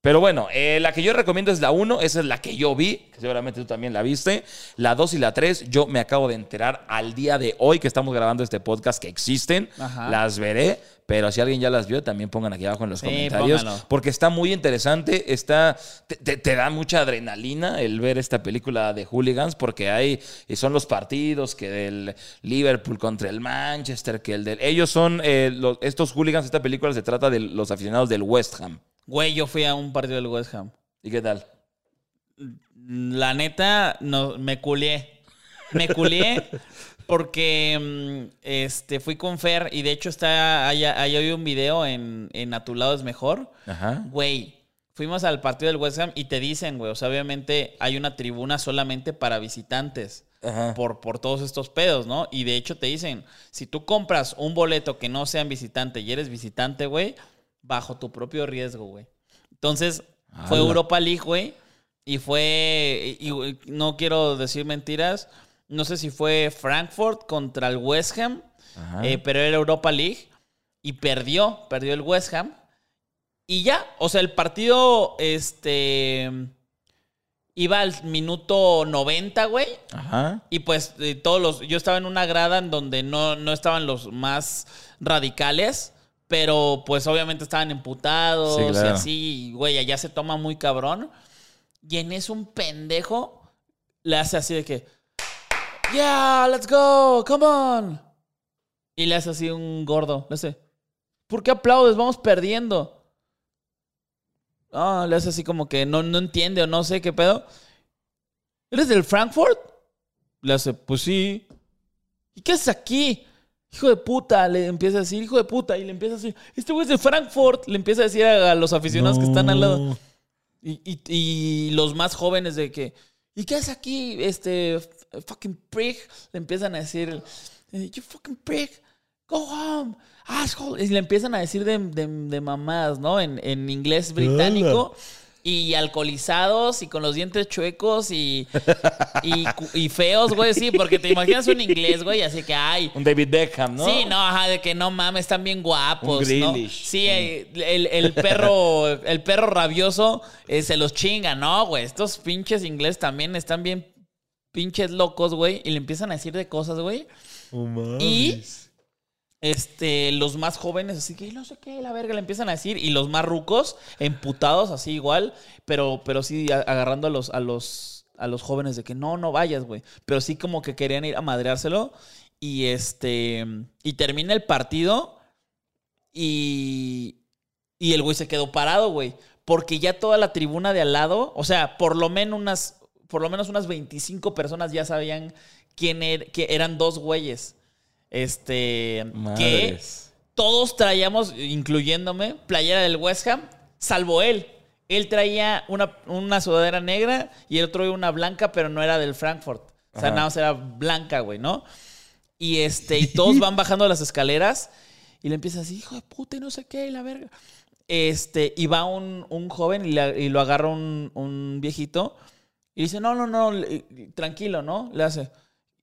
Pero bueno, eh, la que yo recomiendo es la 1, esa es la que yo vi, que seguramente tú también la viste. La 2 y la 3, yo me acabo de enterar al día de hoy que estamos grabando este podcast que existen. Ajá. Las veré, pero si alguien ya las vio, también pongan aquí abajo en los Sí, comentarios. Porque está muy interesante, está, te, te- te da mucha adrenalina el ver esta película de hooligans, porque hay, y son los partidos que del Liverpool contra el Manchester, que el del... Ellos son, eh, los- estos hooligans, esta película se trata de los aficionados del West Ham. Güey, yo fui a un partido del West Ham. ¿Y qué tal? La neta, no, me culié. Me culié porque mm, este, fui con Fer y de hecho está, ahí, hay un video en, en A tu lado es mejor. Ajá. Güey, fuimos al partido del West Ham y te dicen, güey, o sea, obviamente hay una tribuna solamente para visitantes. Ajá. Por, por todos estos pedos, ¿no? Y de hecho te dicen, si tú compras un boleto que no sea en visitante y eres visitante, güey, bajo tu propio riesgo, güey. Entonces, fue. Europa League, güey. Y fue, y- y no quiero decir mentiras, no sé si fue Frankfurt contra el West Ham, eh, pero era Europa League. Y perdió, perdió el West Ham. Y ya, o sea, el partido, este, iba al minuto 90, güey. Ajá. Y pues eh, todos los. Yo estaba en una grada en donde no, no estaban los más radicales. Pero pues obviamente estaban emputados Sí, claro. y así. Güey, allá se toma muy cabrón. Y en eso un pendejo le hace así de que. Yeah, let's go, come on. Y le hace así un gordo. Le hace. ¿Por qué aplaudes? Vamos perdiendo. Ah, le hace así como que no, no entiende o no sé qué pedo. ¿Eres del Frankfurt? Le hace, pues sí. ¿Y qué haces aquí? Hijo de puta, le empieza a decir, hijo de puta, y le empieza a decir, este güey es de Frankfurt, le empieza a decir a, a los aficionados que están al lado. Y, y- y los más jóvenes de que, ¿y qué haces aquí? Este, fucking prick, le empiezan a decir, eh, you fucking prick, go home, asshole. Y le empiezan a decir de, de, de mamadas, ¿no? En, en inglés británico. Y alcoholizados y con los dientes chuecos y, y, feos, güey, sí, porque te imaginas un inglés, güey, así que, ay, Un David Beckham, ¿no? Sí, no, ajá, de que no mames, están bien guapos, Un ¿no? Sí, eh, el, el perro, [LAUGHS] el perro rabioso eh, se los chinga, ¿no, güey? Estos pinches ingleses también están bien pinches locos, güey, y le empiezan a decir de cosas, güey. Y este, los más jóvenes, así que no sé qué, la verga, le empiezan a decir, y los más rucos, emputados, así igual, pero, pero sí agarrando a los, a los, a los jóvenes de que no, no vayas, güey. Pero sí como que querían ir a madreárselo. Y este. Y termina el partido. Y. Y el güey se quedó parado, güey. Porque ya toda la tribuna de al lado, o sea, por lo menos unas, por lo menos unas 25 personas ya sabían quién er- que eran dos güeyes. Este. Que todos traíamos, incluyéndome, playera del West Ham, salvo él. Él traía una, una sudadera negra y el otro una blanca, pero no era del Frankfurt. O sea, Ajá. nada más era blanca, güey, ¿no? Y este, y todos [LAUGHS] van bajando las escaleras y le empieza así, hijo de puta, y no sé qué, y la verga. Este, y va un, un joven y, la- y lo agarra un, un viejito y dice, no, no, no, le- tranquilo, ¿no? Le hace.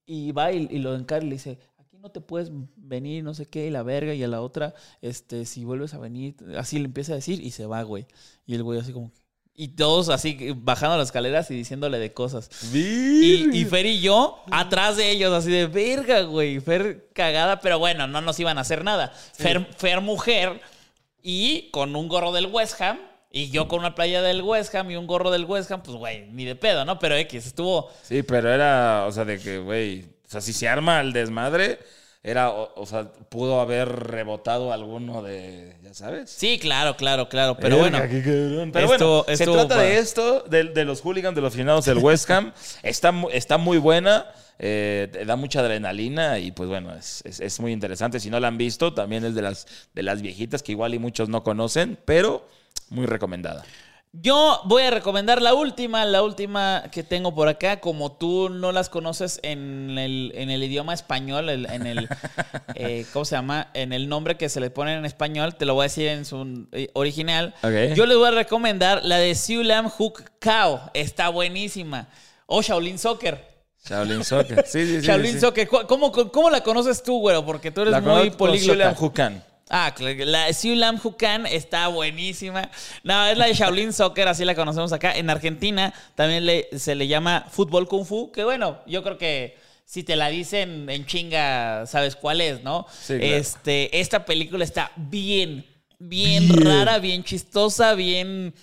Y va y, y lo encara y le dice, no te puedes venir, no sé qué, y la verga, y a la otra, este, si vuelves a venir, así le empieza a decir y se va, güey. Y el güey así como... Y todos así bajando las escaleras y diciéndole de cosas. Y, y Fer y yo atrás de ellos, así de verga, güey. Fer cagada, pero bueno, no nos iban a hacer nada. Fer, Fer mujer y con un gorro del West Ham. Y yo con una playa del West Ham y un gorro del West Ham, pues güey, ni de pedo, ¿no? Pero X, estuvo. Sí, pero era, o sea, de que, güey, o sea, si se arma el desmadre, era, o, o sea, pudo haber rebotado alguno de, ya sabes. Sí, claro, claro, claro. Pero bueno. Pero bueno, se trata de esto, de, de los hooligans, de los finados del West Ham. [LAUGHS] está, está muy buena, eh, da mucha adrenalina y pues bueno, es, es- es muy interesante. Si no la han visto, también es de las, de las viejitas que igual y muchos no conocen, pero muy recomendada. Yo voy a recomendar la última, la última que tengo por acá. Como tú no las conoces en el, en el idioma español, en el, [LAUGHS] eh, ¿cómo se llama? En el nombre que se le pone en español, te lo voy a decir en su eh, original. Yo les voy a recomendar la de Siulam Hook Kao. Está buenísima. O Shaolin Soccer. Shaolin Soccer. Sí, sí, sí. [LAUGHS] Shaolin sí. Soccer. ¿Cómo, la conoces tú, güero? Porque tú eres La muy políglota. Julian Hukan. Ah, la Siulam Hukan está buenísima. No, es la de Shaolin Soccer, así la conocemos acá. En Argentina también le- se le llama fútbol kung fu, que bueno, yo creo que si te la dicen en chinga, sabes cuál es, ¿no? Sí, claro. Este, esta película está bien, bien, rara, bien chistosa, bien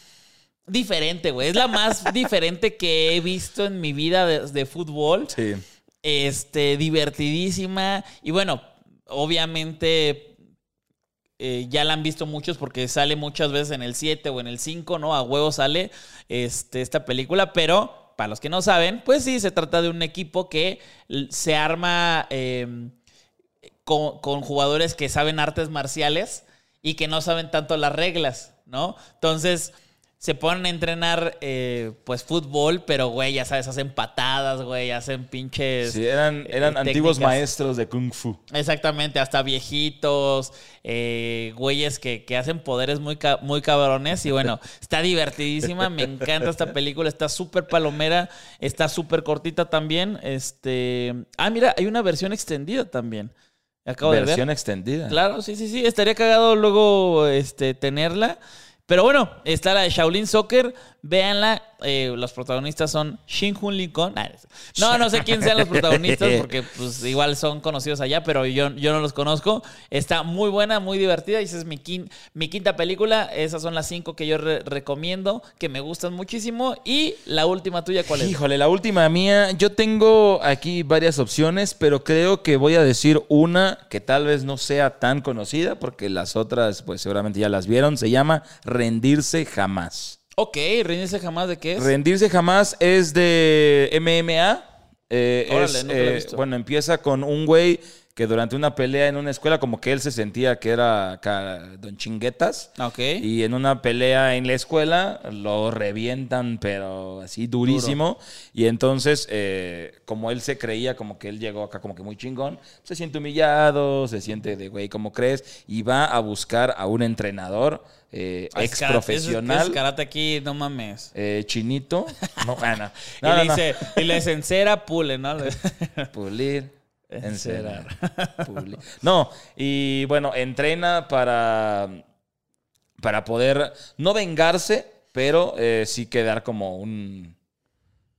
diferente, güey. Es la más [LAUGHS] diferente que he visto en mi vida de, de fútbol Sí. este, divertidísima. Y bueno, obviamente eh, ya la han visto muchos porque sale muchas veces en el 7 o en el 5, ¿no? A huevo sale este, esta película, pero para los que no saben, pues sí, se trata de un equipo que se arma eh, con, con jugadores que saben artes marciales y que no saben tanto las reglas, ¿no? Entonces se ponen a entrenar, eh, pues, fútbol, pero, güey, ya sabes, hacen patadas, güey, hacen pinches... Sí, eran, eran eh, antiguos maestros de Kung Fu. Exactamente, hasta viejitos, eh, güeyes que, que hacen poderes muy, muy cabrones. Y bueno, [LAUGHS] está divertidísima, me encanta esta película, está súper palomera, está súper cortita también. Este, ah, mira, hay una versión extendida también. Acabo de Versión ver. extendida. Claro, sí, sí, sí, estaría cagado luego este, tenerla. Pero bueno, está la de Shaolin Soccer, véanla. Eh, los protagonistas son Shin Hun Lee Kon. Nah, No, no sé quién sean los protagonistas [LAUGHS] porque pues igual son conocidos allá, pero yo, yo no los conozco. Está muy buena, muy divertida. Y esa es mi, quin- mi quinta película. Esas son las cinco que yo re- recomiendo, que me gustan muchísimo. Y la última tuya, ¿cuál es? Híjole, la última mía. Yo tengo aquí varias opciones, pero creo que voy a decir una que tal vez no sea tan conocida, porque las otras, pues seguramente ya las vieron. Se llama Rendirse Jamás. Ok, Rendirse jamás de qué es. Rendirse Jamás es de MMA. Eh, Órale, es, nunca he eh, visto. bueno, empieza con un güey que durante una pelea en una escuela, como que él se sentía que era acá Don Chinguetas. Ok. Y en una pelea en la escuela lo revientan, pero así durísimo. Y entonces, eh, como él se creía, como que él llegó acá como que muy chingón, se siente humillado, se siente de, güey, ¿cómo crees? Y va a buscar a un entrenador eh, Ah, es ex karate, es- profesional. Es, karate aquí, no mames. eh, chinito. [LAUGHS] No, bueno. y, No, le dice, y le dice, encera, pule, ¿no? [LAUGHS] Pulir. Encerar. Encerar. [LAUGHS] pulir. No, y bueno, entrena para, para poder no vengarse, pero eh, sí quedar como un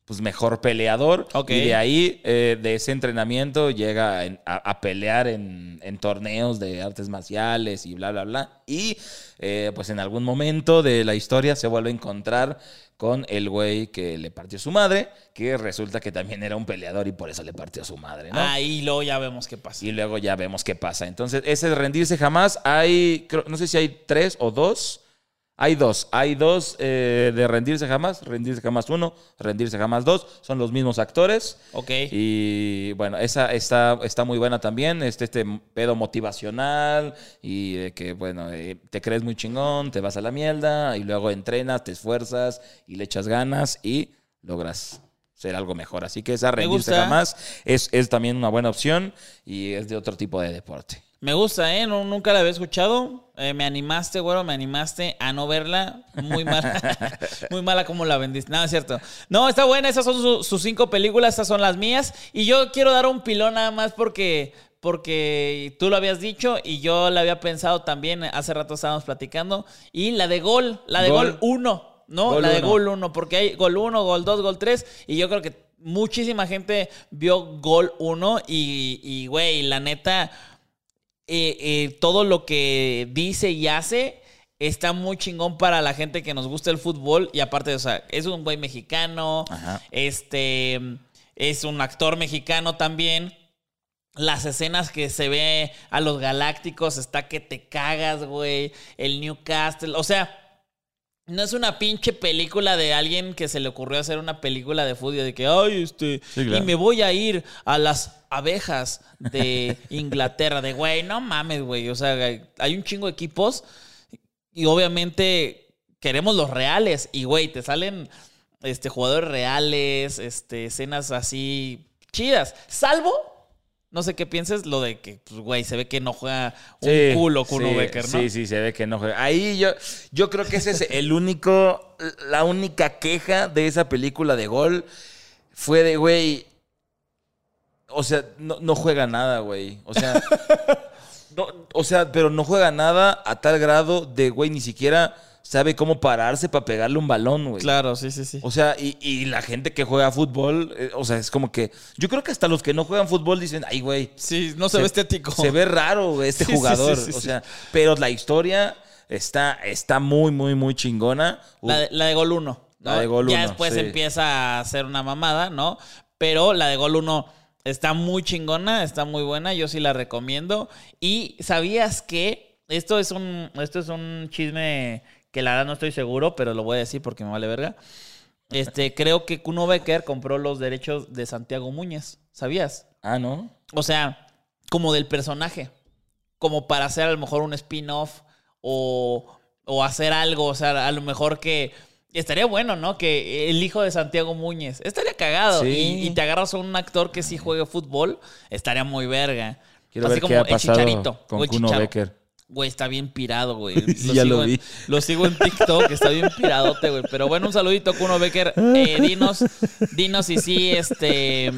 pues mejor peleador. Y de ahí, eh, de ese entrenamiento, llega en- a, a pelear en, en torneos de artes marciales y bla, bla, bla. Y eh, pues en algún momento de la historia se vuelve a encontrar con el güey que le partió su madre, que resulta que también era un peleador y por eso le partió su madre, ¿no? Ah, y luego ya vemos qué pasa. Y luego ya vemos qué pasa. Entonces, ese de rendirse jamás, hay, creo- no sé si hay tres o dos. Hay dos. Hay dos eh, de rendirse jamás, rendirse jamás uno, rendirse jamás dos. Son los mismos actores. Ok. Y bueno, esa está, está muy buena también. Este, este pedo motivacional y de que, bueno, eh, te crees muy chingón, te vas a la mierda y luego entrenas, te esfuerzas y le echas ganas y logras ser algo mejor. Así que esa rendirse jamás es, es también una buena opción y es de otro tipo de deporte. Me gusta, ¿eh? No- nunca la había escuchado. Eh, me animaste, güero, me animaste a no verla. Muy mala. [LAUGHS] Muy mala como la vendiste. No, es cierto. No, está buena. Esas son su- sus cinco películas. Estas son las mías. Y yo quiero dar un pilón nada más porque, porque tú lo habías dicho y yo la había pensado también. Hace rato estábamos platicando. Y la de Gol. La de Gol. Gol 1. ¿no? Gol la de uno. Gol 1. Porque hay Gol 1, Gol 2, Gol 3. Y yo creo que muchísima gente vio Gol 1. Y, y, güey, la neta eh, eh, todo lo que dice y hace está muy chingón para la gente que nos gusta el fútbol. Y aparte, o sea, es un güey mexicano, Ajá. este, es un actor mexicano también. las escenas que se ve a los galácticos está que te cagas, güey. El Newcastle. O sea, no es una pinche película de alguien que se le ocurrió hacer una película de fútbol de que, ay, este, Sí, claro. y me voy a ir a las abejas de [LAUGHS] Inglaterra. De, güey, no mames, güey. O sea, hay un chingo de equipos y obviamente queremos los reales. Y, güey, te salen este, jugadores reales, este, escenas así chidas. Salvo, no sé qué pienses, lo de que, pues, güey, se ve que no juega un Sí, culo Kuno sí, Becker, ¿no? Sí, sí, se ve que no juega. Ahí yo, yo creo que ese es el único, la única queja de esa película de gol fue de, güey, o sea, no, no juega nada, güey. O sea, [LAUGHS] no, o sea, pero no juega nada a tal grado de, güey, ni siquiera sabe cómo pararse para pegarle un balón, güey. Claro, sí, sí, sí. O sea, y, y la gente que juega fútbol, eh, o sea, es como que. Yo creo que hasta los que no juegan fútbol dicen, ay, güey. Sí, no se, ve estético. Se ve raro güey, este [LAUGHS] Sí, jugador. sí, sí, o sea, pero la historia está, está muy, muy, muy chingona. La de, la de gol 1. La de gol Ya uno, después empieza a ser una mamada, ¿no? Pero la de gol 1 está muy chingona, está muy buena, yo sí la recomiendo. Y sabías que esto es un, esto es un chisme que la verdad no estoy seguro, pero lo voy a decir porque me vale verga. Este, [LAUGHS] creo que Kuno Becker compró los derechos de Santiago Muñez. ¿Sabías? Ah, ¿no? O sea, como del personaje. Como para hacer a lo mejor un spin-off o, o hacer algo. O sea, a lo mejor que. Estaría bueno, ¿no? Que el hijo de Santiago Muñez. Estaría cagado. Sí. Y, y te agarras a un actor que sí juegue fútbol. Estaría muy verga. Quiero Así ver como qué ha el pasado Chicharito. con el Kuno. Becker. Güey, está bien pirado, güey. [LAUGHS] Sí, ya lo sigo en- vi. lo sigo en TikTok, está bien piradote, güey. Pero bueno, un saludito, Kuno Becker. Eh, dinos, dinos si sí, este.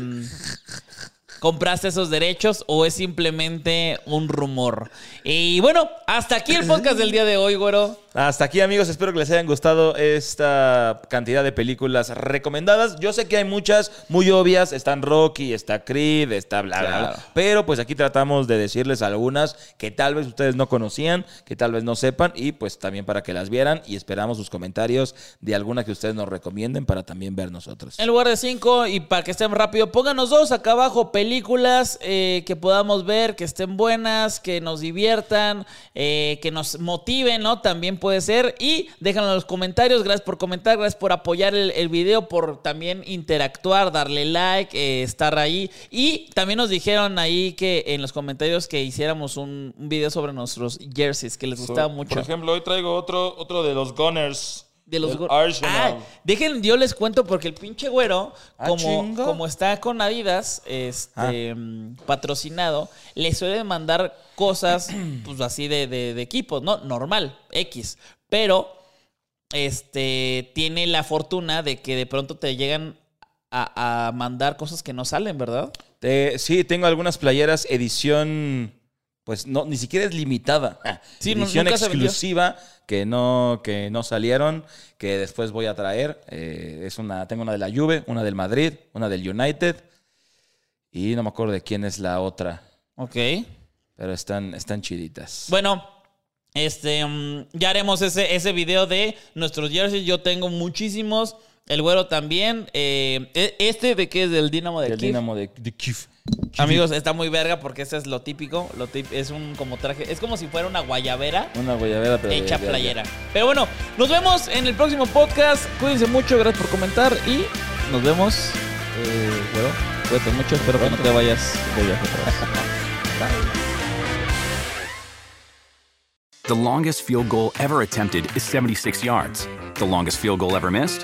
¿Compraste esos derechos o es simplemente un rumor? Y bueno, hasta aquí el podcast del día de hoy, güero. Hasta aquí, amigos. Espero que les hayan gustado esta cantidad de películas recomendadas. Yo sé que hay muchas muy obvias. Están Rocky, está Creed, está bla, bla, bla. Pero pues aquí tratamos de decirles algunas que tal vez ustedes no conocían, que tal vez no sepan. Y pues también para que las vieran. Y esperamos sus comentarios de alguna que ustedes nos recomienden para también ver nosotros. En lugar de cinco, y para que estén rápido, pónganos dos acá abajo, películas eh, que podamos ver, que estén buenas, que nos diviertan, eh, que nos motiven, ¿no? También puede ser. Y déjenlo en los comentarios. Gracias por comentar, gracias por apoyar el, el video, por también interactuar, darle like, eh, estar ahí. Y también nos dijeron ahí que en los comentarios que hiciéramos un, un video sobre nuestros jerseys, que les gustaba mucho. Por ejemplo, hoy traigo otro, otro de los Gunners. De los del go- Arsenal. Ah, dejen, yo les cuento porque el pinche güero, Ah, como, como está con Adidas, este mm, patrocinado, le suelen mandar cosas, [CLEARS THROAT] pues así de, de- de equipos, ¿no? Normal, X. Pero este tiene la fortuna de que de pronto te llegan a, a mandar cosas que no salen, ¿verdad? Eh, sí, tengo algunas playeras edición, pues no, ni siquiera es limitada. Ah, Sí, edición exclusiva que no, que no salieron, que después voy a traer. Eh, es una, tengo una de la Juve, una del Madrid, una del United y no me acuerdo de quién es la otra, Ok. pero están, están chiditas. Bueno, este, mm, ya haremos ese, ese video de nuestros jerseys. Yo tengo muchísimos. El güero también. Eh, e- este de que es del Dinamo de Del Kiev. Dinamo de, de Kiev. Amigos, está muy verga porque este es lo típico. Lo tip- es un como traje. Es como si fuera una guayabera Una guayabera, pero hecha de- playera. Pero bueno, nos vemos en el próximo podcast. Cuídense mucho, gracias por comentar y nos vemos. Eh, güero, cuídate mucho. Espero que no te vayas de viaje vez. [LAUGHS] The longest field goal ever attempted is 76 yards. The longest field goal ever missed?